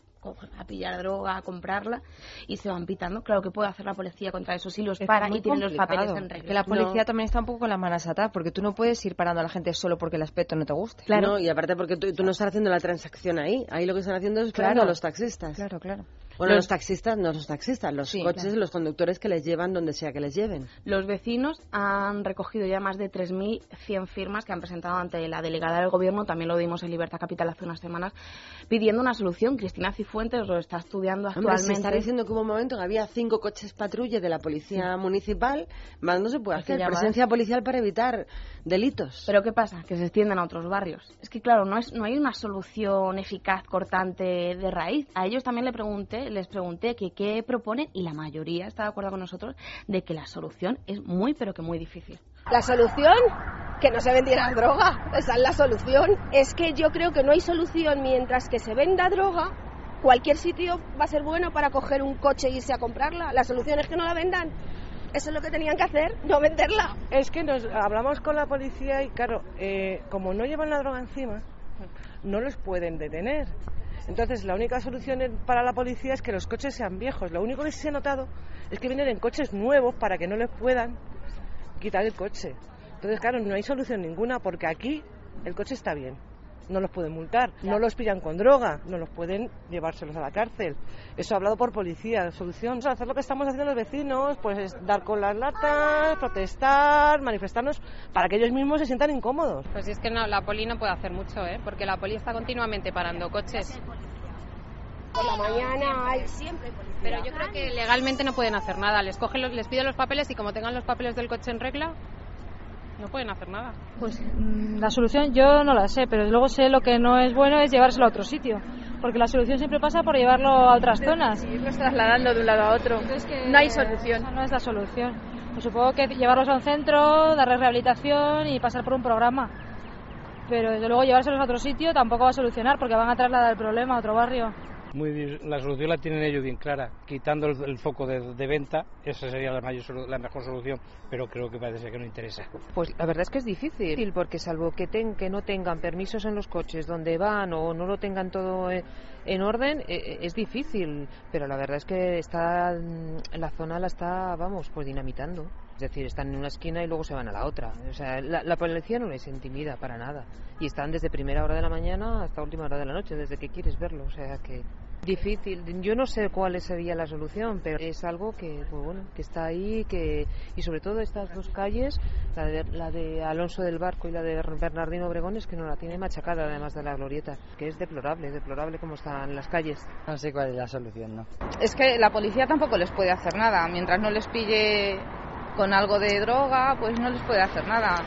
a pillar droga, a comprarla y se van pitando. Claro que puede hacer la policía contra eso si los paran y tienen los papeles en regla. Que la policía también está un poco con las manos atadas porque tú no puedes ir parando a la gente solo porque el aspecto no te guste. Claro, y aparte porque tú, no estás haciendo la transacción ahí. Ahí lo que están haciendo es claro. a los taxistas. Claro, claro. Bueno, los, taxistas, no los taxistas, los coches, los conductores que les llevan donde sea que les lleven. Los vecinos han recogido ya más de 3.100 firmas que han presentado ante la delegada del Gobierno, también lo dimos en Libertad Capital hace unas semanas, pidiendo una solución. Cristina Cifuentes lo está estudiando actualmente. se está diciendo que hubo un momento que había cinco coches patrulla de la Policía Municipal, más no se puede hacer presencia policial para evitar delitos. Pero ¿qué pasa? Que se extienden a otros barrios. Es que, claro, no, es, no hay una solución eficaz, cortante, de raíz. A ellos también le pregunté, les pregunté que qué proponen y la mayoría está de acuerdo con nosotros de que la solución es muy, pero que muy difícil. La solución, que no se vendiera droga. Esa es la solución. Es que yo creo que no hay solución mientras que se venda droga. Cualquier sitio va a ser bueno para coger un coche e irse a comprarla. La solución es que no la vendan. Eso es lo que tenían que hacer, no venderla. Es que nos hablamos con la policía y claro, eh, como no llevan la droga encima, no los pueden detener. Entonces, la única solución para la policía es que los coches sean viejos. Lo único que se ha notado es que vienen en coches nuevos para que no les puedan quitar el coche. Entonces, claro, no hay solución ninguna porque aquí el coche está bien no los pueden multar, no los pillan con droga, no los pueden llevárselos a la cárcel. Eso ha hablado por policía. Solución, hacer lo que estamos haciendo los vecinos, pues dar con las latas, protestar, manifestarnos, para que ellos mismos se sientan incómodos. Pues es que no, la poli no puede hacer mucho, ¿eh? porque la poli está continuamente parando coches. Por la mañana hay siempre policía. Pero yo creo que legalmente no pueden hacer nada. Les, cogen los, les piden los papeles y como tengan los papeles del coche en regla, no pueden hacer nada. Pues mm, la solución yo no la sé, pero luego sé lo que no es bueno es llevárselo a otro sitio. Porque la solución siempre pasa por llevarlo a otras zonas. Y irlos trasladando de un lado a otro. no hay solución. no es la solución. Pues supongo que llevarlos a un centro, darles rehabilitación y pasar por un programa. pero desde luego llevárselos a otro sitio tampoco va a solucionar porque van a trasladar el problema a otro barrio. Muy la solución la tienen ellos bien clara, quitando el, foco de, de, venta, esa sería la, mayor, la mejor solución, pero creo que parece que no interesa. Pues la verdad es que es difícil, porque salvo que, ten, que no tengan permisos en los coches donde van o no lo tengan todo en orden, eh, es difícil, pero la verdad es que está la zona la está, vamos, pues dinamitando. Es decir, están en una esquina y luego se van a la otra. O sea, la, la, policía no les intimida para nada. Y están desde primera hora de la mañana hasta última hora de la noche, desde que quieres verlo. O sea que difícil. Yo no sé cuál sería la solución, pero es algo que, pues bueno, que está ahí que, y sobre todo estas dos calles, la de, la de Alonso del Barco y la de Bernardino Obregón, es que no la tiene machacada además de la glorieta, que es deplorable, deplorable como están las calles. No sé cuál es la solución, ¿no? Es que la policía tampoco les puede hacer nada, mientras no les pille con algo de droga, pues no les puede hacer nada.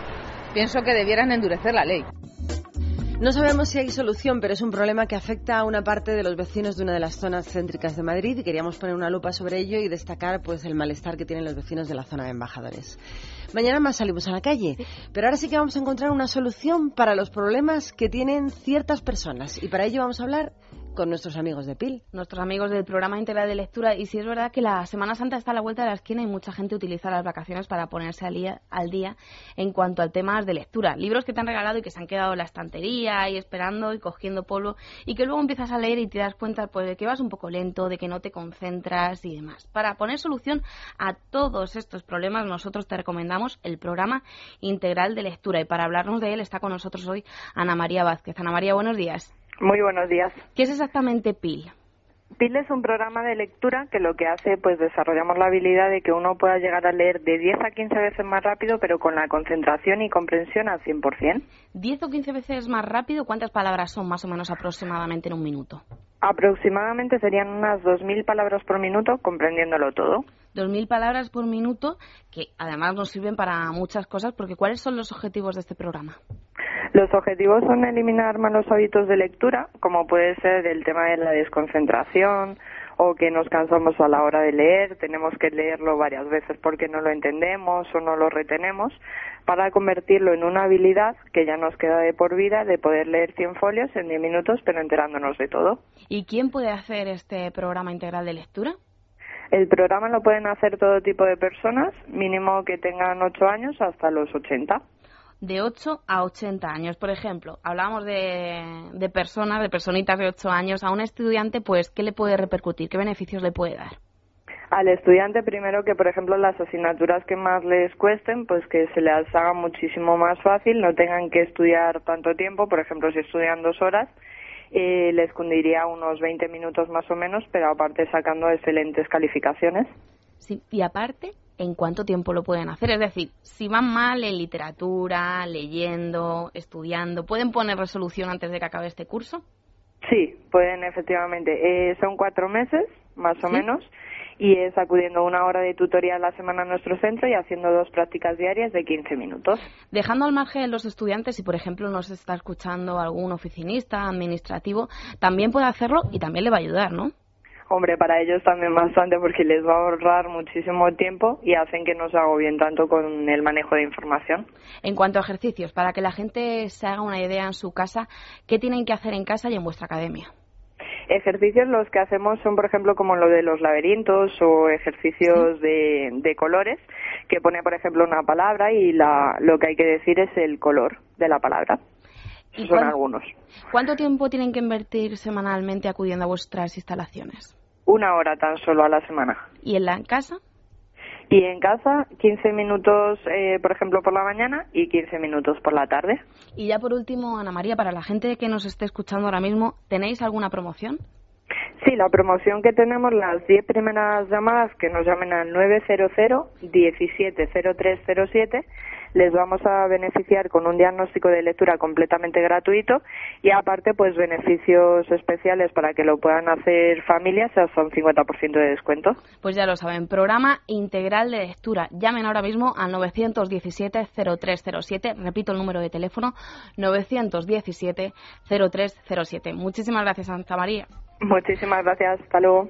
Pienso que debieran endurecer la ley. No sabemos si hay solución, pero es un problema que afecta a una parte de los vecinos de una de las zonas céntricas de Madrid y queríamos poner una lupa sobre ello y destacar pues el malestar que tienen los vecinos de la zona de embajadores. Mañana más salimos a la calle, pero ahora sí que vamos a encontrar una solución para los problemas que tienen ciertas personas y para ello vamos a hablar con nuestros amigos de PIL. Nuestros amigos del programa integral de lectura. Y si es verdad que la Semana Santa está a la vuelta de la esquina y mucha gente utiliza las vacaciones para ponerse al día, al día en cuanto al tema de lectura. Libros que te han regalado y que se han quedado en la estantería y esperando y cogiendo polvo y que luego empiezas a leer y te das cuenta pues, de que vas un poco lento, de que no te concentras y demás. Para poner solución a todos estos problemas, nosotros te recomendamos el programa integral de lectura. Y para hablarnos de él está con nosotros hoy Ana María Vázquez. Ana María, buenos días. Muy buenos días. ¿Qué es exactamente PIL? PIL es un programa de lectura que lo que hace, pues desarrollamos la habilidad de que uno pueda llegar a leer de 10 a 15 veces más rápido, pero con la concentración y comprensión al 100%. ¿10 o 15 veces más rápido? ¿Cuántas palabras son más o menos aproximadamente en un minuto? Aproximadamente serían unas 2.000 palabras por minuto, comprendiéndolo todo. 2.000 palabras por minuto, que además nos sirven para muchas cosas, porque ¿cuáles son los objetivos de este programa? Los objetivos son eliminar malos hábitos de lectura, como puede ser el tema de la desconcentración o que nos cansamos a la hora de leer, tenemos que leerlo varias veces porque no lo entendemos o no lo retenemos, para convertirlo en una habilidad que ya nos queda de por vida de poder leer 100 folios en 10 minutos, pero enterándonos de todo. ¿Y quién puede hacer este programa integral de lectura? El programa lo pueden hacer todo tipo de personas, mínimo que tengan 8 años hasta los 80 de 8 a 80 años. Por ejemplo, hablamos de, de personas, de personitas de 8 años. A un estudiante, pues, ¿qué le puede repercutir? ¿Qué beneficios le puede dar? Al estudiante, primero que, por ejemplo, las asignaturas que más les cuesten, pues que se les haga muchísimo más fácil, no tengan que estudiar tanto tiempo. Por ejemplo, si estudian dos horas, eh, les cundiría unos 20 minutos más o menos, pero aparte sacando excelentes calificaciones. Sí, y aparte, en cuánto tiempo lo pueden hacer. Es decir, si van mal en literatura, leyendo, estudiando, ¿pueden poner resolución antes de que acabe este curso? Sí, pueden efectivamente. Eh, son cuatro meses, más o ¿Sí? menos, y es acudiendo una hora de tutoría a la semana a nuestro centro y haciendo dos prácticas diarias de 15 minutos. Dejando al margen los estudiantes, si por ejemplo nos está escuchando algún oficinista, administrativo, también puede hacerlo y también le va a ayudar, ¿no? Hombre, para ellos también bastante porque les va a ahorrar muchísimo tiempo y hacen que no se agobien tanto con el manejo de información. En cuanto a ejercicios, para que la gente se haga una idea en su casa, ¿qué tienen que hacer en casa y en vuestra academia? Ejercicios los que hacemos son, por ejemplo, como lo de los laberintos o ejercicios ¿Sí? de, de, colores, que pone, por ejemplo, una palabra y la, lo que hay que decir es el color de la palabra. ¿Y son algunos. ¿Cuánto tiempo tienen que invertir semanalmente acudiendo a vuestras instalaciones? Una hora tan solo a la semana. ¿Y en la casa? Y en casa, 15 minutos, eh, por ejemplo, por la mañana y 15 minutos por la tarde. Y ya por último, Ana María, para la gente que nos esté escuchando ahora mismo, ¿tenéis alguna promoción? Sí, la promoción que tenemos, las 10 primeras llamadas que nos llamen al 900 170307, les vamos a beneficiar con un diagnóstico de lectura completamente gratuito y aparte pues beneficios especiales para que lo puedan hacer familias hasta un 50% de descuento. Pues ya lo saben, programa integral de lectura. Llamen ahora mismo al 917-0307, repito el número de teléfono, 917-0307. Muchísimas gracias, Santa María. Muchísimas gracias, hasta luego.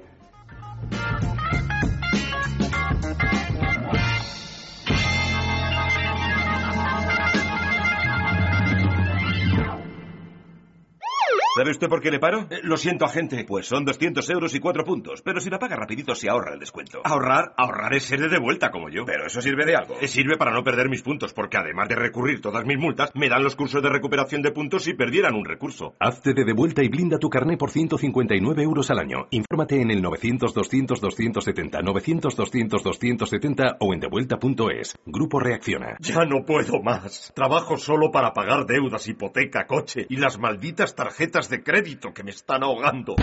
¿Sabe usted por qué le paro? Eh, lo siento, agente. Pues son 200 euros y cuatro puntos. Pero si la paga rapidito se ahorra el descuento. Ahorrar, ahorrar es ser de vuelta como yo. Pero eso sirve de algo. Eh, sirve para no perder mis puntos, porque además de recurrir todas mis multas, me dan los cursos de recuperación de puntos si perdieran un recurso. Hazte de devuelta y blinda tu carné por 159 euros al año. Infórmate en el 900-200-270, 900-200-270 o en devuelta.es. Grupo Reacciona. Ya no puedo más. Trabajo solo para pagar deudas, hipoteca, coche y las malditas tarjetas de crédito que me están ahogando.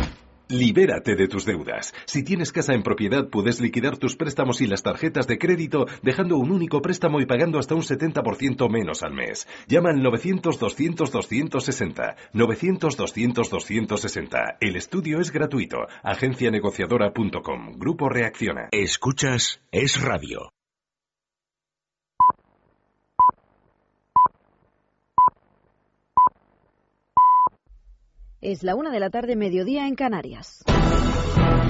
Libérate de tus deudas. Si tienes casa en propiedad, puedes liquidar tus préstamos y las tarjetas de crédito dejando un único préstamo y pagando hasta un 70% menos al mes. Llama al 900-200-260. 900-200-260. El estudio es gratuito. Agencianegociadora.com. Grupo Reacciona. Escuchas Es Radio. Es la una de la tarde, mediodía en Canarias.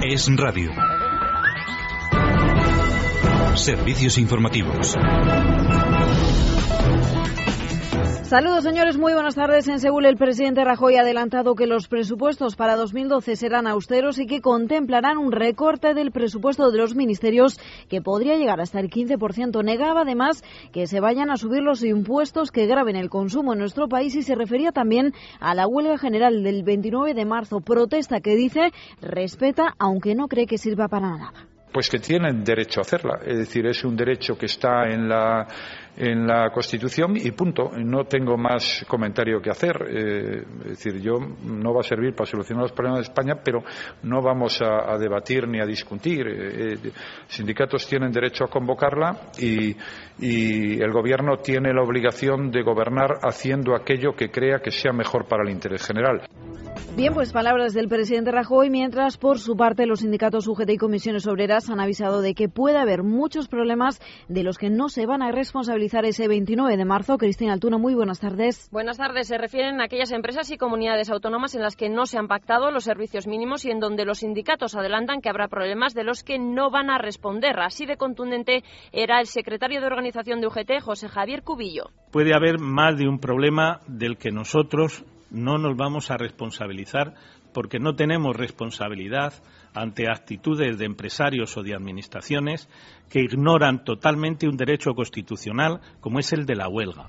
Es Radio. Servicios informativos. Saludos, señores. Muy buenas tardes. En Seúl, el presidente Rajoy ha adelantado que los presupuestos para 2012 serán austeros y que contemplarán un recorte del presupuesto de los ministerios que podría llegar hasta el 15%. Negaba, además, que se vayan a subir los impuestos que graben el consumo en nuestro país y se refería también a la huelga general del 29 de marzo. Protesta que dice respeta, aunque no cree que sirva para nada. Pues que tienen derecho a hacerla. Es decir, es un derecho que está en la en la Constitución y punto. No tengo más comentario que hacer. Eh, es decir, yo no va a servir para solucionar los problemas de España, pero no vamos a, debatir ni a discutir. Eh, eh, sindicatos tienen derecho a convocarla y, y el Gobierno tiene la obligación de gobernar haciendo aquello que crea que sea mejor para el interés general. Bien, pues palabras del presidente Rajoy, mientras por su parte los sindicatos UGT y comisiones obreras han avisado de que puede haber muchos problemas de los que no se van a responsabilizar ese 29 de marzo. Cristina Altuno, muy buenas tardes. Buenas tardes. Se refieren a aquellas empresas y comunidades autónomas en las que no se han pactado los servicios mínimos y en donde los sindicatos adelantan que habrá problemas de los que no van a responder. Así de contundente era el secretario de organización de UGT, José Javier Cubillo. Puede haber más de un problema del que nosotros no nos vamos a responsabilizar porque no tenemos responsabilidad ante actitudes de empresarios o de administraciones que ignoran totalmente un derecho constitucional como es el de la huelga.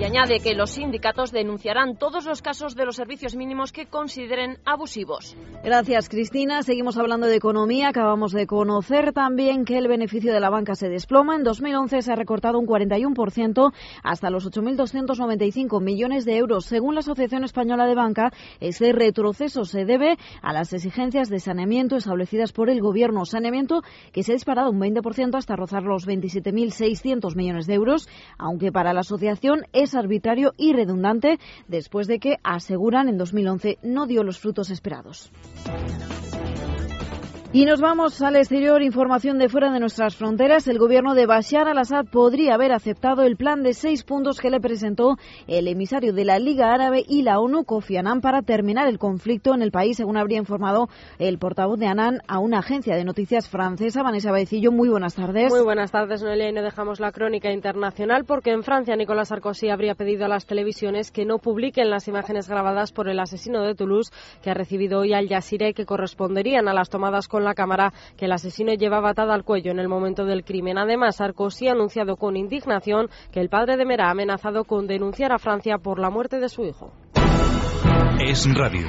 Y añade que los sindicatos denunciarán todos los casos de los servicios mínimos que consideren abusivos. Gracias, Cristina. Seguimos hablando de economía. Acabamos de conocer también que el beneficio de la banca se desploma. En 2011 se ha recortado un 41% hasta los 8.295 millones de euros. Según la Asociación Española de Banca, ese retroceso se debe a las exigencias de saneamiento establecidas por el Gobierno. Saneamiento que se ha disparado un 20% hasta rozar los 27.600 millones de euros, aunque para la asociación es arbitrario y redundante después de que, aseguran, en 2011 no dio los frutos esperados. Y nos vamos al exterior. Información de fuera de nuestras fronteras. El gobierno de Bashar al-Assad podría haber aceptado el plan de seis puntos que le presentó el emisario de la Liga Árabe y la ONU, Kofi Annan, para terminar el conflicto en el país, según habría informado el portavoz de Annan a una agencia de noticias francesa. Vanessa Baecillo, muy buenas tardes. Muy buenas tardes, Noelia. Y no dejamos la crónica internacional porque en Francia Nicolás Sarkozy habría pedido a las televisiones que no publiquen las imágenes grabadas por el asesino de Toulouse que ha recibido hoy al Jazeera que corresponderían a las tomadas con la cámara que el asesino llevaba atada al cuello en el momento del crimen. Además, Sarkozy ha anunciado con indignación que el padre de Mera ha amenazado con denunciar a Francia por la muerte de su hijo. Es radio.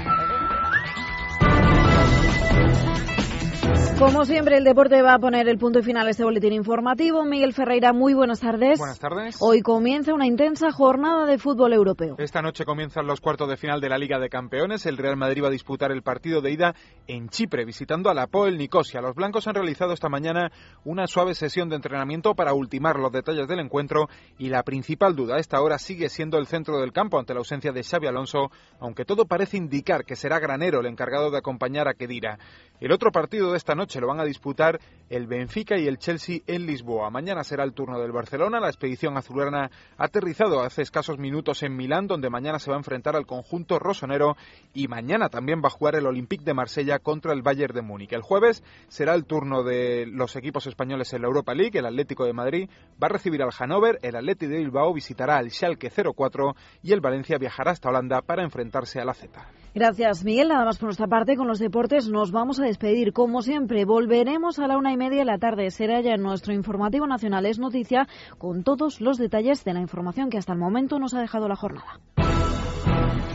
Como siempre, el deporte va a poner el punto final a este boletín informativo. Miguel Ferreira, muy buenas tardes. Buenas tardes. Hoy comienza una intensa jornada de fútbol europeo. Esta noche comienzan los cuartos de final de la Liga de Campeones. El Real Madrid va a disputar el partido de ida en Chipre, visitando a la Poel Nicosia. Los blancos han realizado esta mañana una suave sesión de entrenamiento para ultimar los detalles del encuentro y la principal duda a esta hora sigue siendo el centro del campo ante la ausencia de Xavi Alonso, aunque todo parece indicar que será Granero el encargado de acompañar a Kedira. El otro partido de esta noche lo van a disputar el Benfica y el Chelsea en Lisboa. Mañana será el turno del Barcelona. La expedición azulgrana ha aterrizado hace escasos minutos en Milán, donde mañana se va a enfrentar al conjunto rosonero y mañana también va a jugar el Olympique de Marsella contra el Bayern de Múnich. El jueves será el turno de los equipos españoles en la Europa League. El Atlético de Madrid va a recibir al Hannover, el Atleti de Bilbao visitará al Schalke 04 y el Valencia viajará hasta Holanda para enfrentarse a la Z. Gracias, Miguel. Nada más por nuestra parte con los deportes. Nos vamos a despedir. Como siempre, volveremos a la una y media de la tarde. Será ya en nuestro informativo nacional Es Noticia con todos los detalles de la información que hasta el momento nos ha dejado la jornada.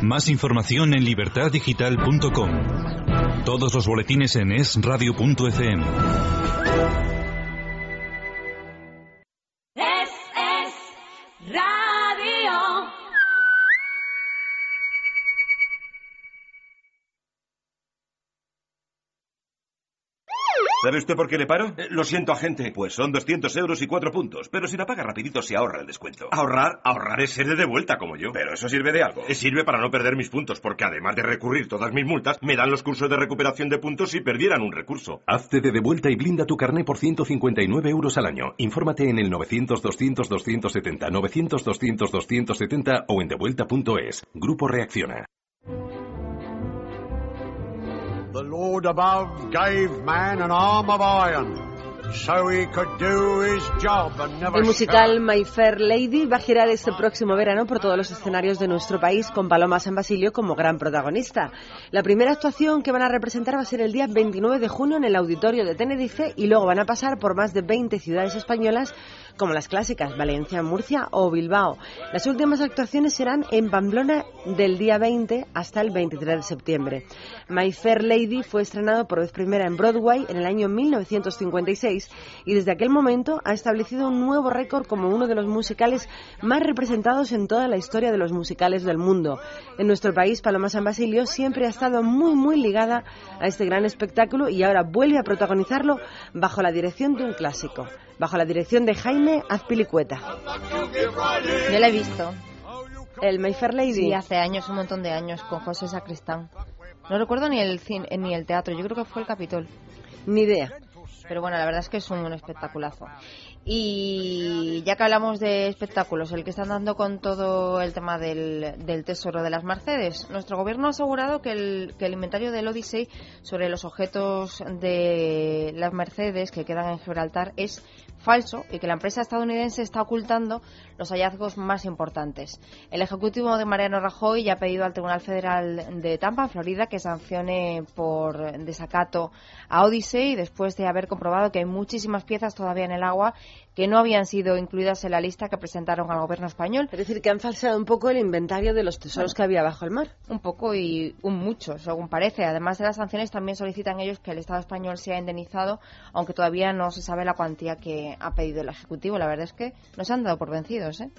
Más información en libertaddigital.com. Todos los boletines en esradio.fm. ¿Sabe usted por qué le paro? Eh, lo siento, agente. Pues son 200 euros y cuatro puntos. Pero si la paga rapidito se ahorra el descuento. Ahorrar, ahorrar es ser de vuelta como yo. Pero eso sirve de algo. Eh, sirve para no perder mis puntos, porque además de recurrir todas mis multas, me dan los cursos de recuperación de puntos si perdieran un recurso. Hazte de devuelta y blinda tu carné por 159 euros al año. Infórmate en el 900-200-270, 900-200-270 o en devuelta.es. Grupo Reacciona. The Lord above gave man an arm of iron so he could do his job and never El musical My Fair Lady va a girar este próximo verano por todos los escenarios de nuestro país con Paloma San Basilio como gran protagonista. La primera actuación que van a representar va a ser el día 29 de junio en el Auditorio de Tenerife y luego van a pasar por más de 20 ciudades españolas como las clásicas Valencia, Murcia o Bilbao. Las últimas actuaciones serán en Pamplona del día 20 hasta el 23 de septiembre. My Fair Lady fue estrenado por vez primera en Broadway en el año 1956 y desde aquel momento ha establecido un nuevo récord como uno de los musicales más representados en toda la historia de los musicales del mundo. En nuestro país, Paloma San Basilio siempre ha estado muy, muy ligada a este gran espectáculo y ahora vuelve a protagonizarlo bajo la dirección de un clásico bajo la dirección de Jaime Azpilicueta. Yo la he visto. El My Fair Lady. Sí, hace años, un montón de años, con José Sacristán. No recuerdo ni el cine, ni el teatro, yo creo que fue el Capitol. Ni idea. Pero bueno, la verdad es que es un espectaculazo. Y ya que hablamos de espectáculos, el que están dando con todo el tema del, del tesoro de las Mercedes, nuestro gobierno ha asegurado que el, que el inventario del Odyssey sobre los objetos de las Mercedes que quedan en Gibraltar es falso y que la empresa estadounidense está ocultando los hallazgos más importantes. El ejecutivo de Mariano Rajoy ya ha pedido al Tribunal Federal de Tampa, Florida, que sancione por desacato a Odyssey después de haber comprobado que hay muchísimas piezas todavía en el agua que no habían sido incluidas en la lista que presentaron al gobierno español. Es decir, que han falseado un poco el inventario de los tesoros que había bajo el mar. Un poco y un mucho, según parece. Además de las sanciones, también solicitan ellos que el Estado español sea indemnizado, aunque todavía no se sabe la cuantía que ha pedido el Ejecutivo. La verdad es que no se han dado por vencidos. ¿eh?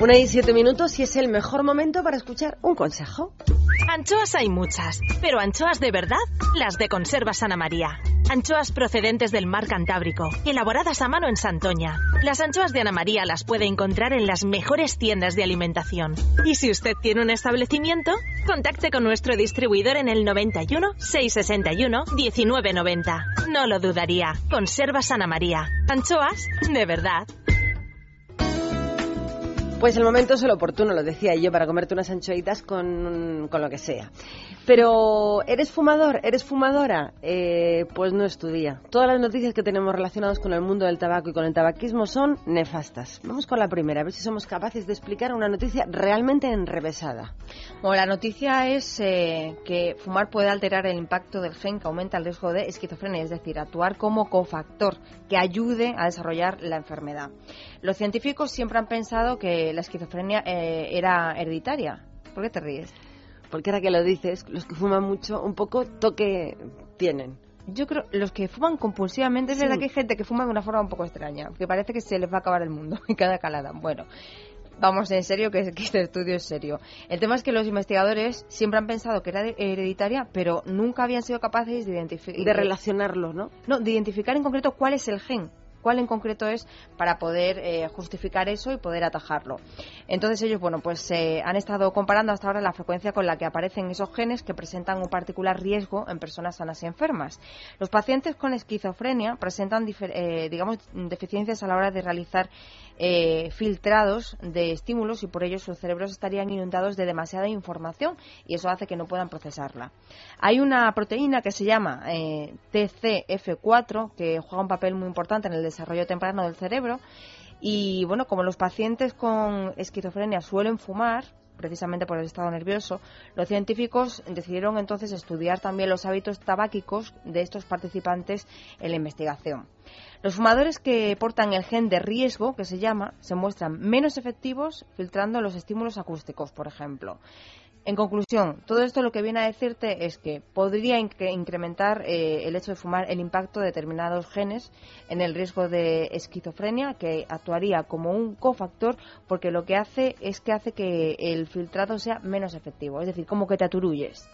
Una y siete minutos y es el mejor momento para escuchar un consejo. Anchoas hay muchas, pero anchoas de verdad, las de Conserva Ana María. Anchoas procedentes del mar Cantábrico, elaboradas a mano en Santoña. Las anchoas de Ana María las puede encontrar en las mejores tiendas de alimentación. Y si usted tiene un establecimiento, contacte con nuestro distribuidor en el 91 661 1990. No lo dudaría. Conserva Ana María. Anchoas de verdad. Pues el momento es el oportuno, lo decía yo, para comerte unas anchoitas con, con lo que sea. Pero, ¿eres fumador? ¿Eres fumadora? Eh, pues no es tu día. Todas las noticias que tenemos relacionadas con el mundo del tabaco y con el tabaquismo son nefastas. Vamos con la primera, a ver si somos capaces de explicar una noticia realmente enrevesada. Bueno, la noticia es eh, que fumar puede alterar el impacto del gen que aumenta el riesgo de esquizofrenia, es decir, actuar como cofactor que ayude a desarrollar la enfermedad. Los científicos siempre han pensado que la esquizofrenia eh, era hereditaria. ¿Por qué te ríes? Porque ahora que lo dices, los que fuman mucho, un poco toque tienen. Yo creo, los que fuman compulsivamente, es Sí. verdad que hay gente que fuma de una forma un poco extraña, que parece que se les va a acabar el mundo en cada calada. Bueno, vamos en serio, que, que este estudio es serio. El tema es que los investigadores siempre han pensado que era hereditaria, pero nunca habían sido capaces de identificar... De relacionarlo, ¿no? No, de identificar en concreto cuál es el gen cuál en concreto es para poder eh, justificar eso y poder atajarlo. Entonces ellos, bueno, pues eh, han estado comparando hasta ahora la frecuencia con la que aparecen esos genes que presentan un particular riesgo en personas sanas y enfermas. Los pacientes con esquizofrenia presentan, eh, digamos, deficiencias a la hora de realizar eh, filtrados de estímulos y por ello sus cerebros estarían inundados de demasiada información y eso hace que no puedan procesarla. Hay una proteína que se llama eh, TCF4 que juega un papel muy importante en el desarrollo temprano del cerebro y bueno, como los pacientes con esquizofrenia suelen fumar, precisamente por el estado nervioso, los científicos decidieron entonces estudiar también los hábitos tabáquicos de estos participantes en la investigación. Los fumadores que portan el gen de riesgo, que se llama, se muestran menos efectivos filtrando los estímulos acústicos, por ejemplo. En conclusión, todo esto lo que viene a decirte es que podría incrementar eh, el hecho de fumar el impacto de determinados genes en el riesgo de esquizofrenia, que actuaría como un cofactor porque lo que hace es que hace que el filtrado sea menos efectivo, es decir, como que te aturulles.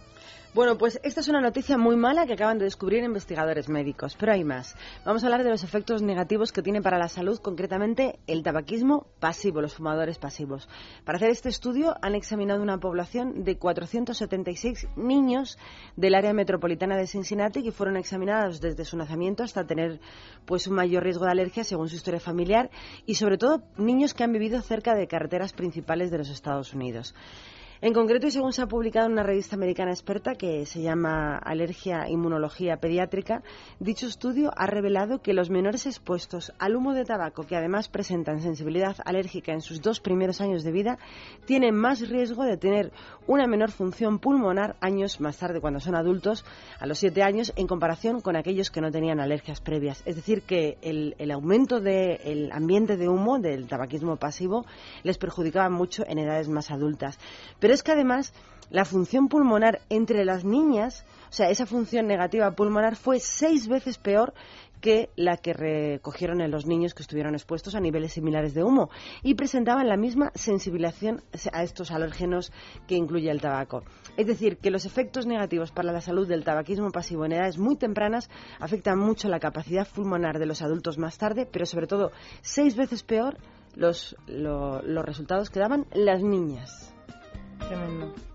Bueno, pues esta es una noticia muy mala que acaban de descubrir investigadores médicos, pero hay más. Vamos a hablar de los efectos negativos que tiene para la salud, concretamente el tabaquismo pasivo, los fumadores pasivos. Para hacer este estudio han examinado una población de 476 niños del área metropolitana de Cincinnati que fueron examinados desde su nacimiento hasta tener pues un mayor riesgo de alergia según su historia familiar y sobre todo niños que han vivido cerca de carreteras principales de los Estados Unidos. En concreto, y según se ha publicado en una revista americana experta que se llama Alergia Inmunología Pediátrica, dicho estudio ha revelado que los menores expuestos al humo de tabaco, que además presentan sensibilidad alérgica en sus dos primeros años de vida, tienen más riesgo de tener una menor función pulmonar años más tarde, cuando son adultos, a los siete años, en comparación con aquellos que no tenían alergias previas. Es decir, que el, aumento del ambiente de humo, del tabaquismo pasivo, les perjudicaba mucho en edades más adultas. Pero es que además la función pulmonar entre las niñas, o sea, esa función negativa pulmonar fue seis veces peor que la que recogieron en los niños que estuvieron expuestos a niveles similares de humo y presentaban la misma sensibilización a estos alérgenos que incluye el tabaco. Es decir, que los efectos negativos para la salud del tabaquismo pasivo en edades muy tempranas afectan mucho la capacidad pulmonar de los adultos más tarde, pero sobre todo seis veces peor los, los resultados que daban las niñas. Tremendo.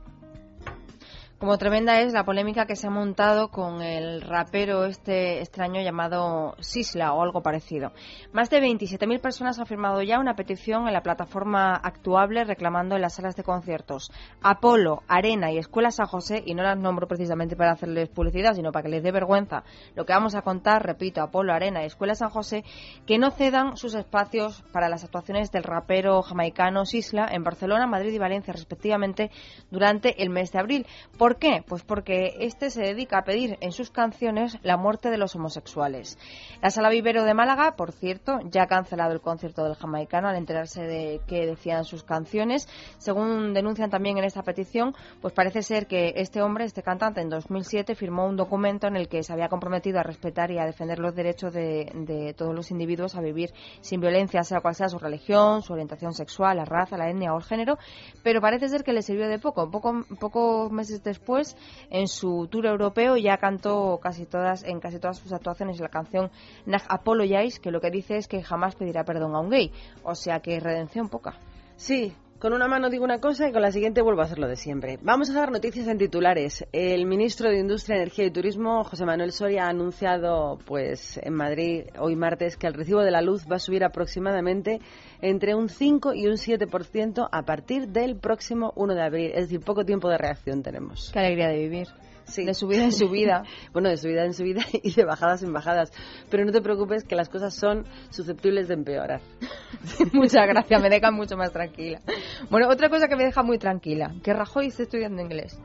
Como tremenda es la polémica que se ha montado con el rapero este extraño llamado Sisla o algo parecido. Más de 27.000 personas han firmado ya una petición en la plataforma actuable reclamando en las salas de conciertos Apolo, Arena y Escuela San José, y no las nombro precisamente para hacerles publicidad, sino para que les dé vergüenza lo que vamos a contar, repito, Apolo, Arena y Escuela San José, que no cedan sus espacios para las actuaciones del rapero jamaicano Sisla en Barcelona, Madrid y Valencia respectivamente durante el mes de abril. ¿Por qué? Pues porque este se dedica a pedir en sus canciones la muerte de los homosexuales. La Sala Vivero de Málaga, por cierto, ya ha cancelado el concierto del jamaicano al enterarse de qué decían sus canciones. Según denuncian también en esta petición, pues parece ser que este hombre, este cantante, en 2007 firmó un documento en el que se había comprometido a respetar y a defender los derechos de, de todos los individuos a vivir sin violencia, sea cual sea su religión, su orientación sexual, la raza, la etnia o el género, pero parece ser que le sirvió de poco. Poco, pocos meses después después, en su tour europeo, ya cantó casi todas, en casi todas sus actuaciones la canción Nag Apologize, que lo que dice es que jamás pedirá perdón a un gay. O sea que redención poca. Sí, con una mano digo una cosa y con la siguiente vuelvo a hacer lo de siempre. Vamos a dar noticias en titulares. El ministro de Industria, Energía y Turismo, José Manuel Soria, ha anunciado pues en Madrid hoy martes que el recibo de la luz va a subir aproximadamente entre un 5 y un 7% a partir del próximo 1 de abril. Es decir, poco tiempo de reacción tenemos. Qué alegría de vivir. De subida en subida. bueno, de subida en subida y de bajadas en bajadas. Pero no te preocupes que las cosas son susceptibles de empeorar. Muchas gracias, me deja mucho más tranquila. Bueno, otra cosa que me deja muy tranquila, que Rajoy esté estudiando inglés.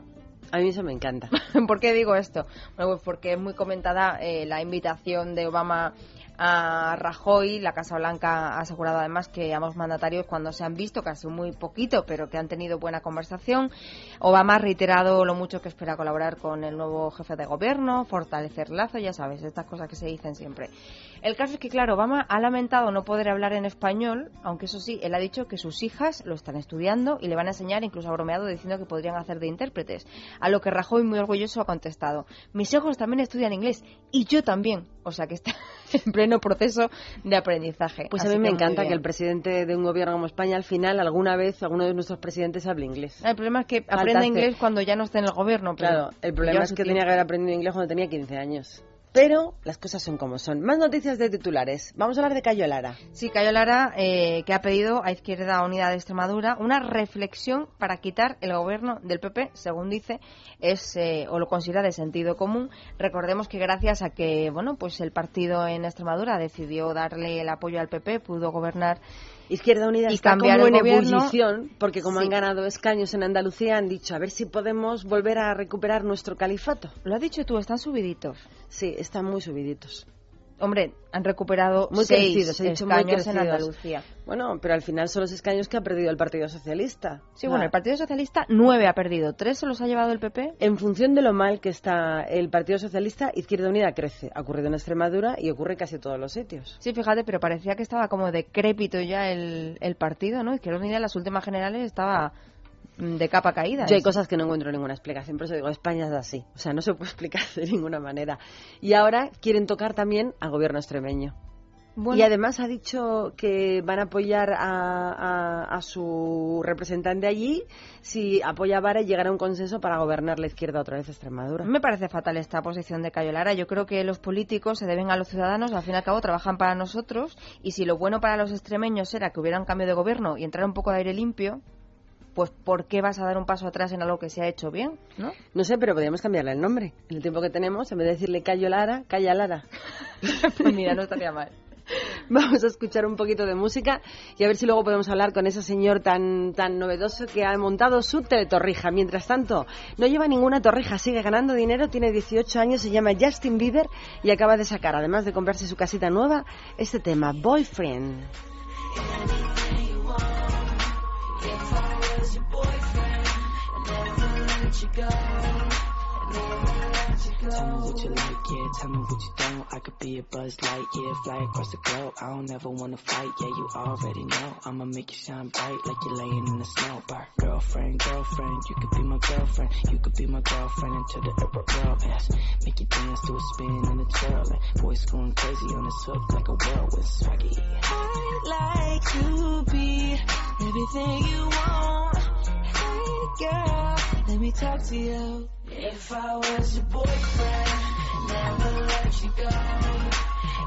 A mí eso me encanta. ¿Por qué digo esto? Bueno, pues porque es muy comentada eh, la invitación de Obama a Rajoy. La Casa Blanca ha asegurado además que ambos mandatarios, cuando se han visto, casi muy poquito, pero que han tenido buena conversación. Obama ha reiterado lo mucho que espera colaborar con el nuevo jefe de gobierno, fortalecer lazos, ya sabes, estas cosas que se dicen siempre. El caso es que, claro, Obama ha lamentado no poder hablar en español, aunque eso sí, él ha dicho que sus hijas lo están estudiando y le van a enseñar, incluso ha bromeado diciendo que podrían hacer de intérpretes. A lo que Rajoy, muy orgulloso, ha contestado: Mis hijos también estudian inglés y yo también. O sea que está en pleno proceso de aprendizaje. Pues a mí me encanta que el presidente de un gobierno como España, al final, alguna vez, alguno de nuestros presidentes hable inglés. El problema es que aprenda inglés cuando ya no esté en el gobierno. claro, el problema es que tenía que haber aprendido inglés cuando tenía 15 años. Pero las cosas son como son. Más noticias de titulares. Vamos a hablar de Cayo Lara. Sí, Cayo Lara, eh, que ha pedido a Izquierda Unida de Extremadura una reflexión para quitar el gobierno del PP, según dice, es eh, o lo considera de sentido común. Recordemos que gracias a que, bueno, pues el partido en Extremadura decidió darle el apoyo al PP, pudo gobernar Izquierda Unida y está como en gobierno. ebullición, porque como Sí. han ganado escaños en Andalucía, han dicho a ver si podemos volver a recuperar nuestro califato. Lo has dicho tú, están subiditos. Sí, están muy subiditos. Hombre, han recuperado Muy seis crecidos, he dicho muy escaños en. Andalucía. Bueno, pero al final son los escaños que ha perdido el Partido Socialista. Sí, bueno, el Partido Socialista nueve ha perdido, tres se los ha llevado el PP. En función de lo mal que está el Partido Socialista, Izquierda Unida crece. Ha ocurrido en Extremadura y ocurre en casi todos los sitios. Sí, fíjate, pero parecía que estaba como decrépito ya el, el partido, ¿no? Izquierda Unida en las últimas generales estaba de capa caída. Yo hay cosas que no encuentro ninguna explicación, por eso digo, España es así. O sea, no se puede explicar de ninguna manera. Y ahora quieren tocar también al gobierno extremeño. Bueno. Y además ha dicho que van a apoyar a, a- a su representante allí si apoya a Vara y llegará a un consenso para gobernar la izquierda otra vez Extremadura. Me parece fatal esta posición de Cayo Lara. Yo creo que los políticos se deben a los ciudadanos, al fin y al cabo trabajan para nosotros y si lo bueno para los extremeños era que hubiera un cambio de gobierno y entrar un poco de aire limpio, pues ¿por qué vas a dar un paso atrás en algo que se ha hecho bien? ¿no? No sé, pero podríamos cambiarle el nombre. En el tiempo que tenemos, en vez de decirle Cayo Lara, Calla Lara. Pues mira, no estaría mal. Vamos a escuchar un poquito de música y a ver si luego podemos hablar con ese señor tan, tan novedoso que ha montado su teletorrija. Mientras tanto, no lleva ninguna torrija, sigue ganando dinero, tiene 18 años, se llama Justin Bieber y acaba de sacar, además de comprarse su casita nueva, este tema, Boyfriend. Tell me what you like, yeah, tell me what you don't. I could be a buzz light, yeah, fly across the globe. I don't ever wanna fight, yeah, you already know. I'ma make you shine bright like you're laying in the snow. Girlfriend, girlfriend, you could be my girlfriend. You could be my girlfriend until the upper world ends. Make you dance to a spin and a twirl. And boys going crazy on this hook like a whirlwind swaggy. I'd like to be everything you want. Hey girl, let me talk to you. If I was your boyfriend, never let you go.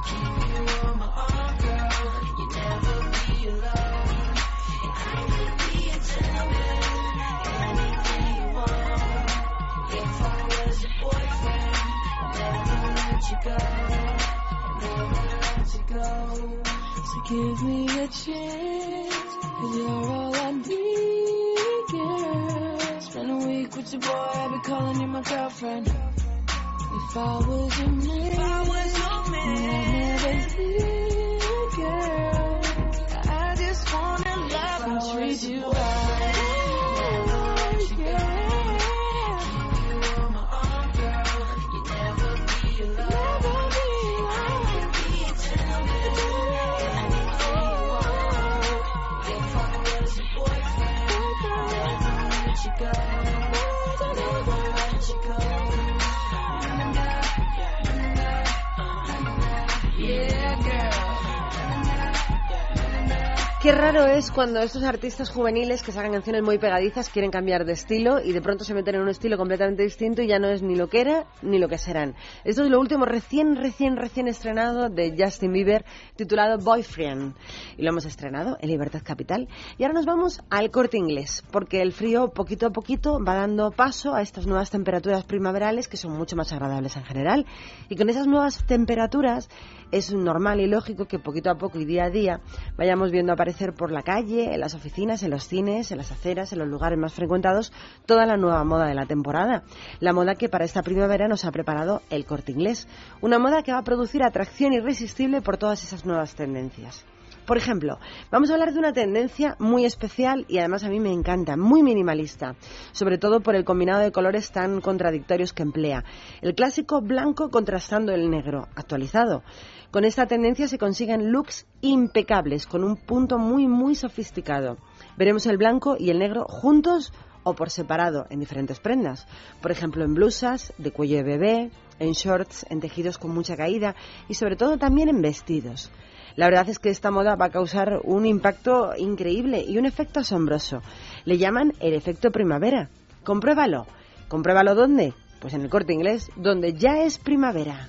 Keep you on my arm, girl. You never be alone. I could be a gentleman, anything you want. If I was your boyfriend, never let you go. Never let you go. So give me a chance, cause you're all I need, Spend a week with your boy, I'll be calling you my girlfriend. If I was your man, if I was your man, I'd never leave, girl. I just wanna love and treat you right. she got Qué raro es cuando estos artistas juveniles que sacan canciones muy pegadizas quieren cambiar de estilo y de pronto se meten en un estilo completamente distinto y ya no es ni lo que era ni lo que serán. Esto es lo último recién, recién, recién estrenado de Justin Bieber titulado Boyfriend. Y lo hemos estrenado en Libertad Capital. Y ahora nos vamos al corte inglés porque el frío poquito a poquito va dando paso a estas nuevas temperaturas primaverales que son mucho más agradables en general. Y con esas nuevas temperaturas es normal y lógico que poquito a poco y día a día vayamos viendo aparecer por la calle, en las oficinas, en los cines, en las aceras, en los lugares más frecuentados, toda la nueva moda de la temporada. La moda que para esta primavera nos ha preparado el corte inglés. Una moda que va a producir atracción irresistible por todas esas nuevas tendencias. Por ejemplo, vamos a hablar de una tendencia muy especial y además a mí me encanta, muy minimalista, sobre todo por el combinado de colores tan contradictorios que emplea. El clásico blanco contrastando el negro, actualizado. Con esta tendencia se consiguen looks impecables, con un punto muy, muy sofisticado. Veremos el blanco y el negro juntos o por separado en diferentes prendas. Por ejemplo, en blusas de cuello de bebé, en shorts, en tejidos con mucha caída y sobre todo también en vestidos. La verdad es que esta moda va a causar un impacto increíble y un efecto asombroso. Le llaman el efecto primavera. Compruébalo. ¿Compruébalo dónde? Pues en el corte inglés, donde ya es primavera.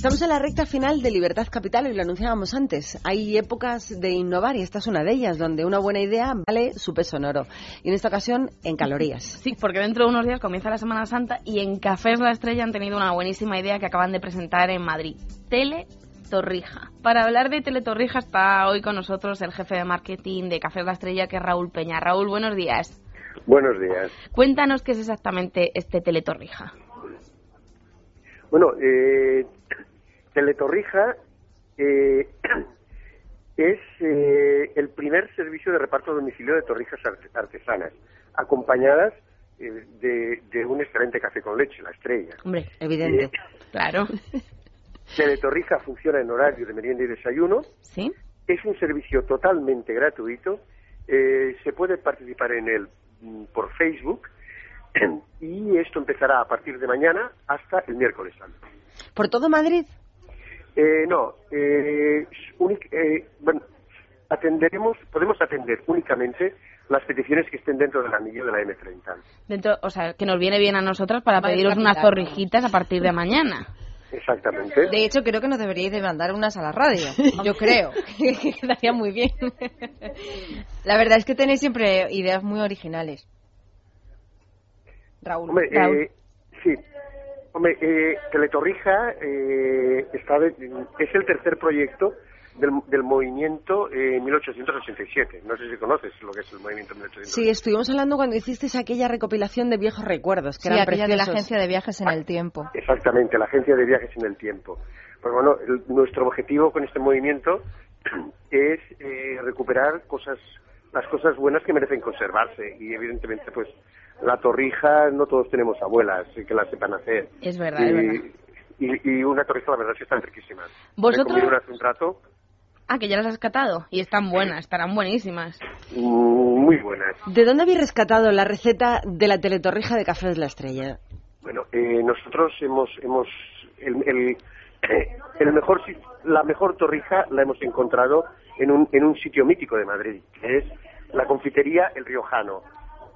Estamos en la recta final de Libertad Capital y lo anunciábamos antes. Hay épocas de innovar y esta es una de ellas, donde una buena idea vale su peso en oro. Y en esta ocasión, en calorías. Sí, porque dentro de unos días comienza la Semana Santa y en Cafés La Estrella han tenido una buenísima idea que acaban de presentar en Madrid. Tele Torrija. Para hablar de Teletorrija está hoy con nosotros el jefe de marketing de Cafés La Estrella, que es Raúl Peña. Raúl, buenos días. Buenos días. Cuéntanos qué es exactamente este Teletorrija. Bueno, eh, Teletorrija eh, es eh, el primer servicio de reparto domicilio de torrijas art- artesanas, acompañadas eh, de, de un excelente café con leche, la estrella. Hombre, evidente. Eh, Claro. Teletorrija funciona en horario de merienda y desayuno. Sí. Es un servicio totalmente gratuito. Eh, se puede participar en él mm, por Facebook y esto empezará a partir de mañana hasta el miércoles santo. ¿Por todo Madrid? Eh, no, eh, eh, bueno, atenderemos, podemos atender únicamente las peticiones que estén dentro del anillo de la M30. Dentro, o sea, que nos viene bien a nosotras para pediros unas zorrijitas a partir de mañana. Exactamente. De hecho, creo que nos deberíais de mandar unas a la radio. Yo creo. que quedaría muy bien. La verdad es que tenéis siempre ideas muy originales. Raúl. Hombre, Raúl. eh, sí. Hombre, eh, Teletorrija eh, está de- es el tercer proyecto del, del movimiento eh, 1887. No sé si conoces lo que es el movimiento 1887. Sí, estuvimos hablando cuando hicisteis aquella recopilación de viejos recuerdos, que Sí, eran aquella de la agencia de viajes en el tiempo. Exactamente, la agencia de viajes en el tiempo. Pues bueno, el- nuestro objetivo con este movimiento es eh, recuperar cosas, las cosas buenas que merecen conservarse y evidentemente pues la torrija no todos tenemos abuelas que la sepan hacer. Es verdad, y, es verdad. Y, y una torrija la verdad es que están riquísimas. ¿Vosotros? Me hace un rato, Ah, que ya las has catado. Y están buenas, estarán buenísimas. mm, muy buenas. ¿De dónde habéis rescatado la receta de la teletorrija de Cafés La Estrella? Bueno, eh, nosotros hemos, hemos el, el, el mejor, si- la mejor torrija la hemos encontrado en un, en un sitio mítico de Madrid, que es la confitería El Riojano.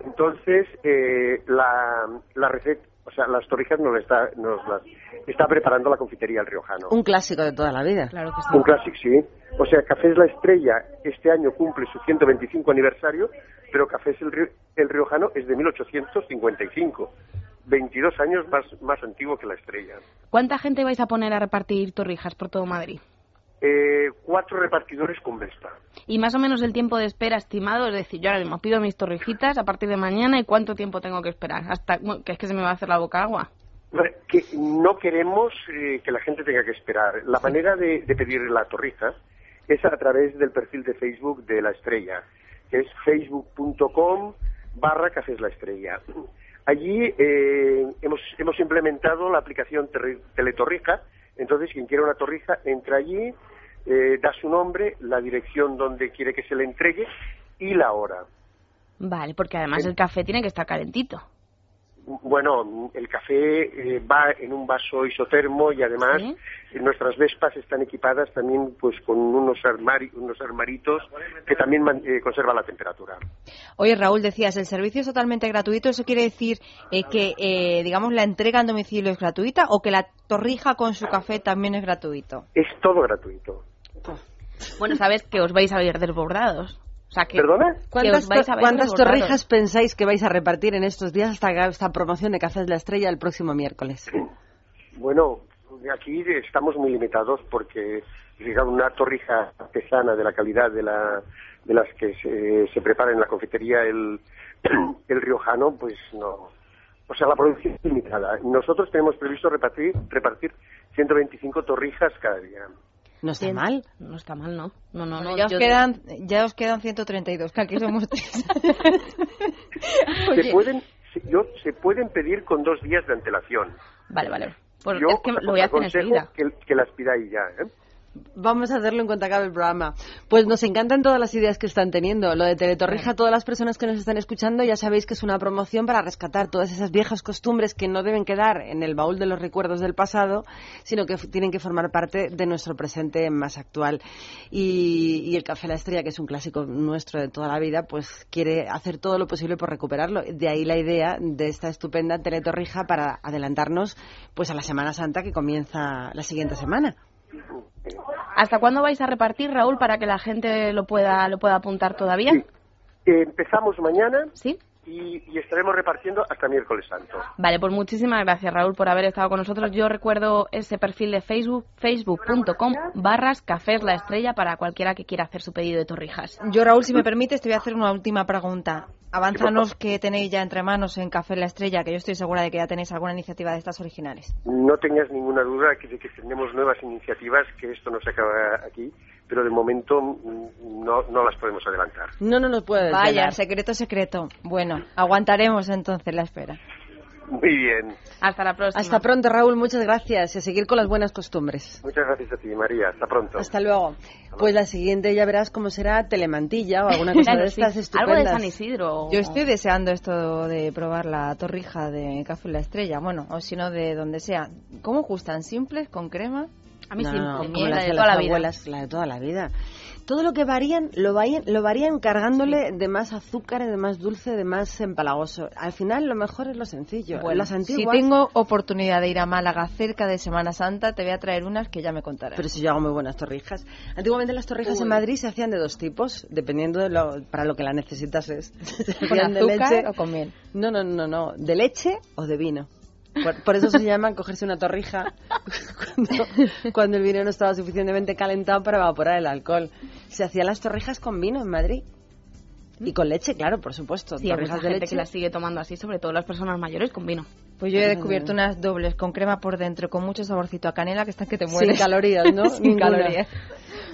Entonces, eh, la, la receta, o sea, las torrijas nos, está, nos las está preparando la confitería El Riojano. Un clásico de toda la vida. Claro que Un clásico, sí. O sea, Cafés La Estrella este año cumple su 125 aniversario, pero Cafés El, El Riojano es de 1855. 22 años más, más antiguo que La Estrella. ¿Cuánta gente vais a poner a repartir torrijas por todo Madrid? Eh, cuatro repartidores con Vespa. Y más o menos el tiempo de espera estimado, es decir, yo ahora mismo pido mis torrijitas a partir de mañana y cuánto tiempo tengo que esperar, hasta que es que se me va a hacer la boca agua. Que no queremos eh, que la gente tenga que esperar. La manera de, de pedir la torrija es a través del perfil de Facebook de La Estrella, que es facebook.com barra Cafés La Estrella. Allí eh, hemos, hemos implementado la aplicación Teletorrija, entonces quien quiera una torrija entra allí, eh, da su nombre, la dirección donde quiere que se le entregue y la hora. Vale, porque además el café tiene que estar calentito. Bueno, el café eh, va en un vaso isotermo y además nuestras Vespas están equipadas también pues con unos, armari- unos armaritos que también man- eh, conservan la temperatura. Oye, Raúl, decías, el servicio es totalmente gratuito. ¿Eso quiere decir eh, que, eh, digamos, la entrega en domicilio es gratuita o que la torrija con su café también es gratuito? Es todo gratuito. Bueno, sabes que os vais a ver desbordados. O sea, que, ¿Perdona? que ¿Cuántas, os vais a ver cuántas desbordados. torrijas pensáis que vais a repartir en estos días hasta que haga esta promoción de Cafés La Estrella el próximo miércoles? Bueno, aquí estamos muy limitados porque una torrija artesana de la calidad de, la, de las que se, se prepara en la confitería el, el riojano, pues no. O sea, la producción es limitada. Nosotros tenemos previsto repartir, repartir 125 torrijas cada día. No está mal. No está mal, ¿no? No, no, Bueno, no. ya, os yo- quedan, ya os quedan 132, que aquí somos tres. Se pueden, yo- se pueden pedir con dos días de antelación. Vale, vale. Pues Yo es que os lo voy a hacer enseguida. que, que las pidáis ya, ¿eh? Vamos a hacerlo en cuanto acabe el programa. Pues nos encantan todas las ideas que están teniendo. Lo de Teletorrija, todas las personas que nos están escuchando ya sabéis que es una promoción para rescatar todas esas viejas costumbres que no deben quedar en el baúl de los recuerdos del pasado, sino que tienen que formar parte de nuestro presente más actual. Y, y el Café La Estrella, que es un clásico nuestro de toda la vida, pues quiere hacer todo lo posible por recuperarlo. De ahí la idea de esta estupenda Teletorrija para adelantarnos pues a la Semana Santa que comienza la siguiente semana. ¿Hasta cuándo vais a repartir, Raúl, para que la gente lo pueda, lo pueda apuntar todavía? Eh, empezamos mañana ¿Sí? y, y estaremos repartiendo hasta miércoles santo. Vale, pues muchísimas gracias, Raúl, por haber estado con nosotros. Yo recuerdo ese perfil de Facebook, facebook.com barras cafés la estrella para cualquiera que quiera hacer su pedido de torrijas. Yo, Raúl, si me permites, te voy a hacer una última pregunta. Avánzanos que tenéis ya entre manos en Café La Estrella, que yo estoy segura de que ya tenéis alguna iniciativa de estas originales. No tengas ninguna duda de que tenemos nuevas iniciativas, que esto no se acaba aquí, pero de momento mm, no, no las podemos adelantar. No, no nos puede Vaya, secreto, secreto. Bueno, aguantaremos entonces la espera. Muy bien. Hasta la próxima. Hasta pronto, Raúl. Muchas gracias. Y a seguir con las buenas costumbres. Muchas gracias a ti, María. Hasta pronto. Hasta luego. Pues la siguiente ya verás cómo será Telemantilla o alguna cosa Claro, de sí. estas Algo de estupendas. San Isidro. Yo estoy deseando esto de probar la torrija de Café La Estrella, bueno, o si no, de donde sea. ¿Cómo gustan? ¿Simples, con crema? A mí No, sí, no, la de toda las la vida. abuelas, la de toda la vida. Todo lo que varían, lo varían, lo varían cargándole de más azúcar, de más dulce, de más empalagoso. Al final, lo mejor es lo sencillo. Bueno, Las si antiguas... tengo oportunidad de ir a Málaga cerca de Semana Santa, te voy a traer unas que ya me contarás. Pero si yo hago muy buenas torrijas. Antiguamente las torrijas en Madrid se hacían de dos tipos, dependiendo de lo, para lo que la necesitases. Se ¿Con hacían de azúcar leche- o con miel? No, no, no, no. De leche o de vino. Por, por eso se llaman cogerse una torrija cuando, cuando el vino no estaba suficientemente calentado para evaporar el alcohol. Se hacían las torrijas con vino en Madrid. Y con leche, claro, por supuesto. Sí, hay mucha torrijas de gente leche. que la sigue tomando así, sobre todo las personas mayores, con vino. Pues yo he descubierto unas dobles con crema por dentro, con mucho saborcito a canela, que están que te Sin mueres. calorías, ¿no? Sin Ninguna. calorías.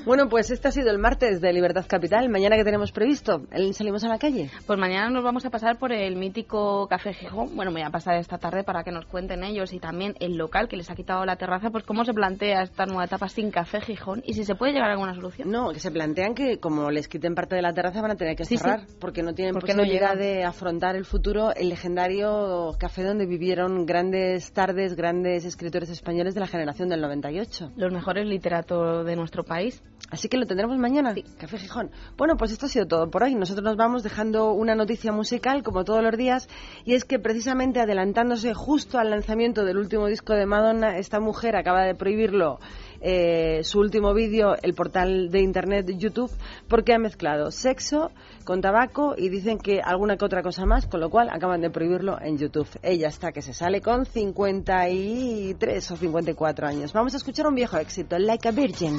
Bueno, pues este ha sido el martes de Libertad Capital. Mañana que tenemos previsto, ¿El- ¿salimos a la calle? Pues mañana nos vamos a pasar por el mítico Café Gijón. Bueno, me voy a pasar esta tarde para que nos cuenten ellos y también el local que les ha quitado la terraza, pues cómo se plantea esta nueva etapa sin Café Gijón y si se puede llegar a alguna solución. No, que se plantean que como les quiten parte de la terraza van a tener que Sí, cerrar sí. porque no tienen Porque no posibilidad llegan. de afrontar el futuro el legendario café donde vivieron grandes tardes, grandes escritores españoles de la generación del 98. Los mejores literatos de nuestro país. Así que lo tendremos mañana, Café Gijón. Bueno, pues esto ha sido todo por hoy. Nosotros nos vamos dejando una noticia musical, como todos los días, y es que precisamente adelantándose justo al lanzamiento del último disco de Madonna, esta mujer acaba de prohibirlo eh, su último vídeo, el portal de internet YouTube, porque ha mezclado sexo con tabaco y dicen que alguna que otra cosa más, con lo cual acaban de prohibirlo en YouTube. Ella está que se sale con 53 o 54 años. Vamos a escuchar un viejo éxito, Like a Virgin.